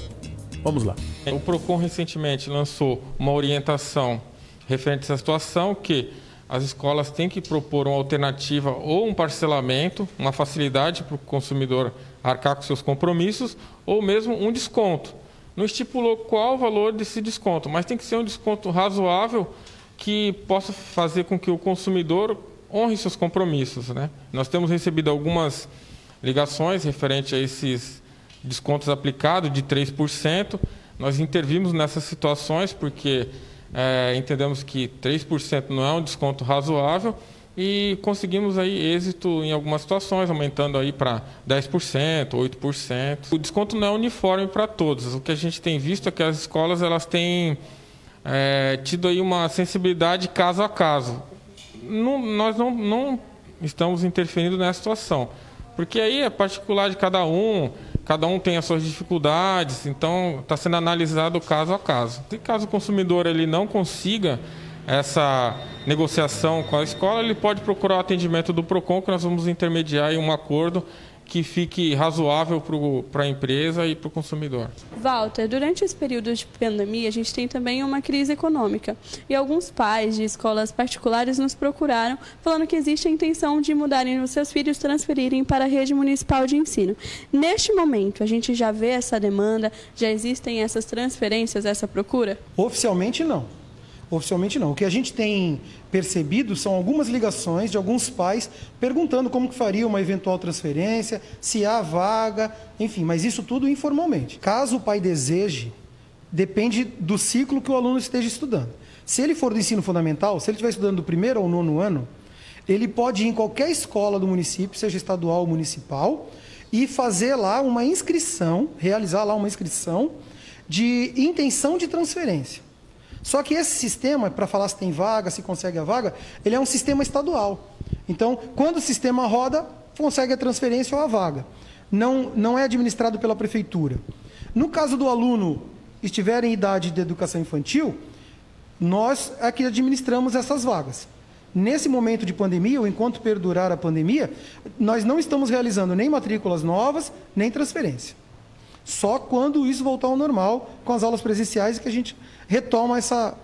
Vamos lá. O PROCON recentemente lançou uma orientação referente a essa situação que as escolas têm que propor uma alternativa ou um parcelamento, uma facilidade para o consumidor arcar com seus compromissos, ou mesmo um desconto. Não estipulou qual o valor desse desconto, mas tem que ser um desconto razoável que possa fazer com que o consumidor honre seus compromissos. Né? Nós temos recebido algumas ligações referente a esses descontos aplicados de 3%. Nós intervimos nessas situações porque é, entendemos que 3% não é um desconto razoável e conseguimos aí êxito em algumas situações, aumentando aí para 10%, 8%. O desconto não é uniforme para todos. O que a gente tem visto é que as escolas elas têm é, tido aí uma sensibilidade caso a caso. não, nós não, não estamos interferindo nessa situação. Porque aí é particular de cada um, cada um tem as suas dificuldades, então está sendo analisado caso a caso. Se caso o consumidor ele não consiga essa negociação com a escola, ele pode procurar o atendimento do PROCON, que nós vamos intermediar em um acordo que fique razoável para a empresa e para o consumidor. Walter, durante esse período de pandemia, a gente tem também uma crise econômica. E alguns pais de escolas particulares nos procuraram falando que existe a intenção de mudarem os seus filhos, transferirem para a rede municipal de ensino. Neste momento, a gente já vê essa demanda, já existem essas transferências, essa procura? Oficialmente, não. Oficialmente não. O que a gente tem percebido são algumas ligações de alguns pais perguntando como que faria uma eventual transferência, se há vaga, enfim, mas isso tudo informalmente. Caso o pai deseje, depende do ciclo que o aluno esteja estudando. Se ele for do ensino fundamental, se ele estiver estudando do primeiro ou nono ano, ele pode ir em qualquer escola do município, seja estadual ou municipal, e fazer lá uma inscrição, realizar lá uma inscrição de intenção de transferência. Só que esse sistema, para falar se tem vaga, se consegue a vaga, ele é um sistema estadual. Então, quando o sistema roda, consegue a transferência ou a vaga. Não, não é administrado pela prefeitura. No caso do aluno estiver em idade de educação infantil, nós é que administramos essas vagas. Nesse momento de pandemia, ou enquanto perdurar a pandemia, nós não estamos realizando nem matrículas novas, nem transferência. Só quando isso voltar ao normal, com as aulas presenciais, que a gente retoma essa,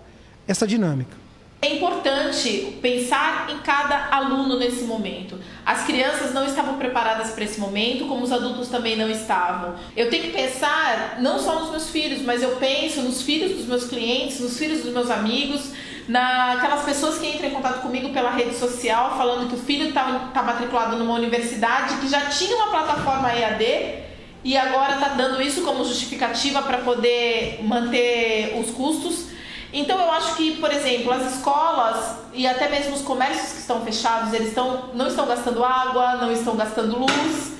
essa dinâmica. É importante pensar em cada aluno nesse momento. As crianças não estavam preparadas para esse momento, como os adultos também não estavam. Eu tenho que pensar não só nos meus filhos, mas eu penso nos filhos dos meus clientes, nos filhos dos meus amigos, naquelas pessoas que entram em contato comigo pela rede social falando que o filho está tá matriculado numa universidade que já tinha uma plataforma EAD e agora está dando isso como justificativa para poder manter os custos. Então eu acho que, por exemplo, as escolas e até mesmo os comércios que estão fechados, eles estão, não estão gastando água, não estão gastando luz,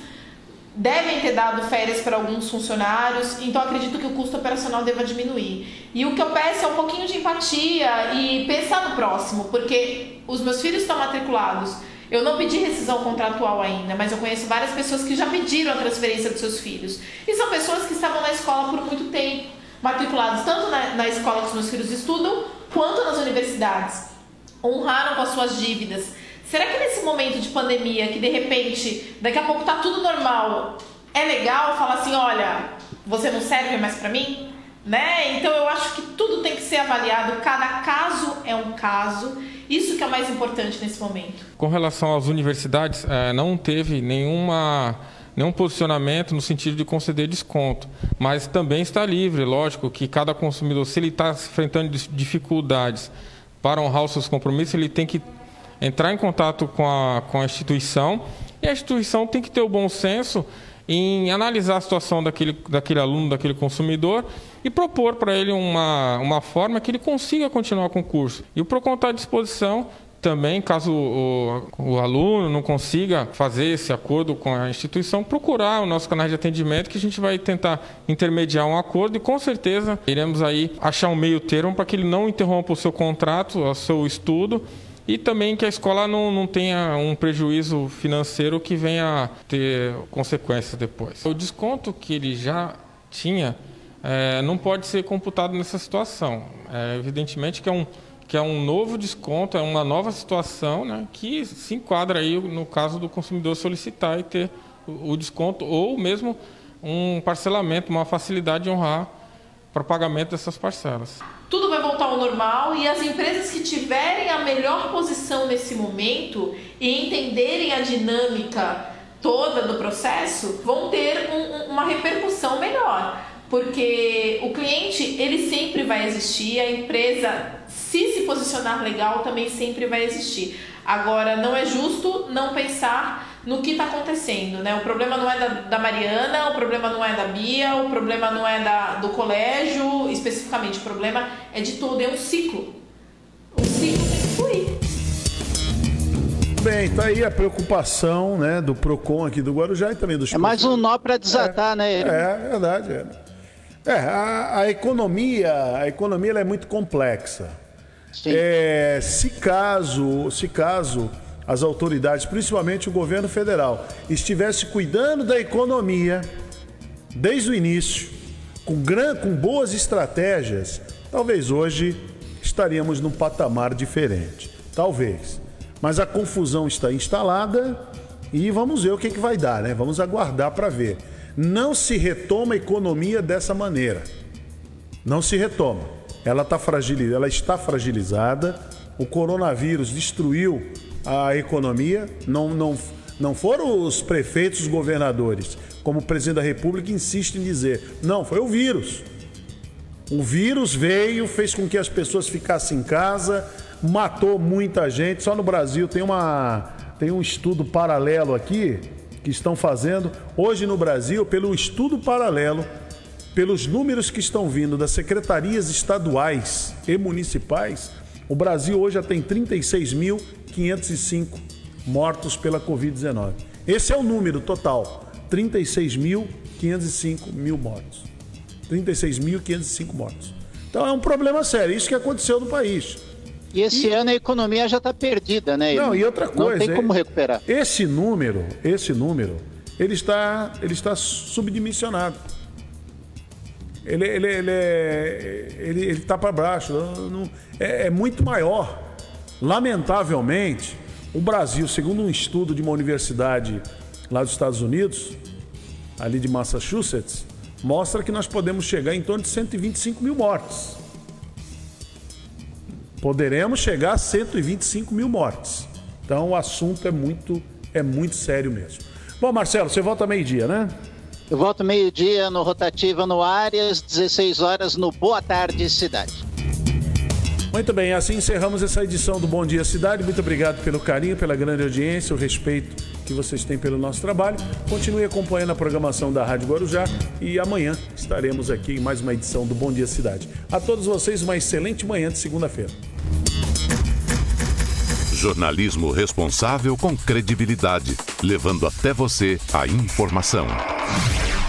devem ter dado férias para alguns funcionários, então acredito que o custo operacional deva diminuir. E o que eu peço é um pouquinho de empatia e pensar no próximo, porque os meus filhos estão matriculados eu não pedi rescisão contratual ainda, mas eu conheço várias pessoas que já pediram a transferência dos seus filhos. E são pessoas que estavam na escola por muito tempo, matriculados tanto na, na escola que os meus filhos estudam, quanto nas universidades. Honraram com as suas dívidas. Será que nesse momento de pandemia, que de repente, daqui a pouco tá tudo normal, é legal falar assim, olha, você não serve mais para mim? Né? Então eu acho que tudo tem que ser avaliado, cada caso é um caso isso que é mais importante nesse momento. Com relação às universidades, é, não teve nenhuma nenhum posicionamento no sentido de conceder desconto, mas também está livre, lógico, que cada consumidor, se ele está enfrentando dificuldades para honrar os seus compromissos, ele tem que entrar em contato com a, com a instituição e a instituição tem que ter o bom senso em analisar a situação daquele, daquele aluno, daquele consumidor e propor para ele uma, uma forma que ele consiga continuar com o curso. E o PROCON está à disposição também, caso o, o, aluno não consiga fazer esse acordo com a instituição, procurar o nosso canal de atendimento que a gente vai tentar intermediar um acordo e com certeza iremos aí achar um meio termo para que ele não interrompa o seu contrato, o seu estudo e também que a escola não, não tenha um prejuízo financeiro que venha ter consequências depois. O desconto que ele já tinha é, não pode ser computado nessa situação. É, evidentemente que é, um, que é um novo desconto, é uma nova situação né, que se enquadra aí no caso do consumidor solicitar e ter o, desconto ou mesmo um parcelamento, uma facilidade de honrar para pagamento dessas parcelas tudo vai voltar ao normal e as empresas que tiverem a melhor posição nesse momento e entenderem a dinâmica toda do processo vão ter um, uma repercussão melhor. Porque o cliente, ele sempre vai existir, a empresa, se se posicionar legal, também sempre vai existir. Agora, não é justo não pensar no que está acontecendo, né? O problema não é da, da, Mariana, o problema não é da Bia, o problema não é da, do colégio, especificamente, o problema é de todo, é um ciclo. O ciclo tem que fluir. Bem, tá aí a preocupação, né, do Procon aqui do Guarujá e também do É mais um nó para desatar, é, né? Ele? É, é verdade. É, é a, a, economia, a economia é muito complexa. É, se caso, se caso as autoridades, principalmente o governo federal, estivesse cuidando da economia desde o início, com, gran, com boas estratégias, talvez hoje estaríamos num patamar diferente. Talvez. Mas a confusão está instalada e vamos ver o que, que vai dar, né? Vamos aguardar para ver. Não se retoma a economia dessa maneira. Não se retoma. Ela, tá fragil... ela está fragilizada. O coronavírus destruiu a economia. Não, não, não foram os prefeitos, os governadores, como o presidente da República insiste em dizer. Não, foi o vírus. O vírus veio, fez com que as pessoas ficassem em casa, matou muita gente. Só no Brasil tem, uma, tem um estudo paralelo aqui que estão fazendo. Hoje no Brasil, pelo estudo paralelo, pelos números que estão vindo das secretarias estaduais e municipais, o Brasil hoje já tem 36.505 mortos pela Covid-19. Esse é o número total: 36.505 mil mortos. 36.505 mortos. Então é um problema sério. Isso que aconteceu no país. E esse e... ano a economia já está perdida, né? Não, e outra coisa. Não tem como recuperar. Esse número, esse número, ele está, ele está subdimensionado. Ele ele ele é, ele, ele tá para baixo. Não, é, é muito maior. Lamentavelmente, o Brasil, segundo um estudo de uma universidade lá dos Estados Unidos, ali de Massachusetts, mostra que nós podemos chegar em torno de 125 mil mortes. Poderemos chegar a 125 mil mortes. Então o assunto é muito, é muito sério mesmo. Bom, Marcelo, você volta meio-dia, né? Eu volto meio-dia no Rotativa no Áreas, 16 horas no Boa Tarde Cidade. Muito bem, assim encerramos essa edição do Bom Dia Cidade. Muito obrigado pelo carinho, pela grande audiência, o respeito que vocês têm pelo nosso trabalho. Continue acompanhando a programação da Rádio Guarujá e amanhã estaremos aqui em mais uma edição do Bom Dia Cidade. A todos vocês, uma excelente manhã de segunda-feira. Jornalismo responsável com credibilidade, levando até você a informação.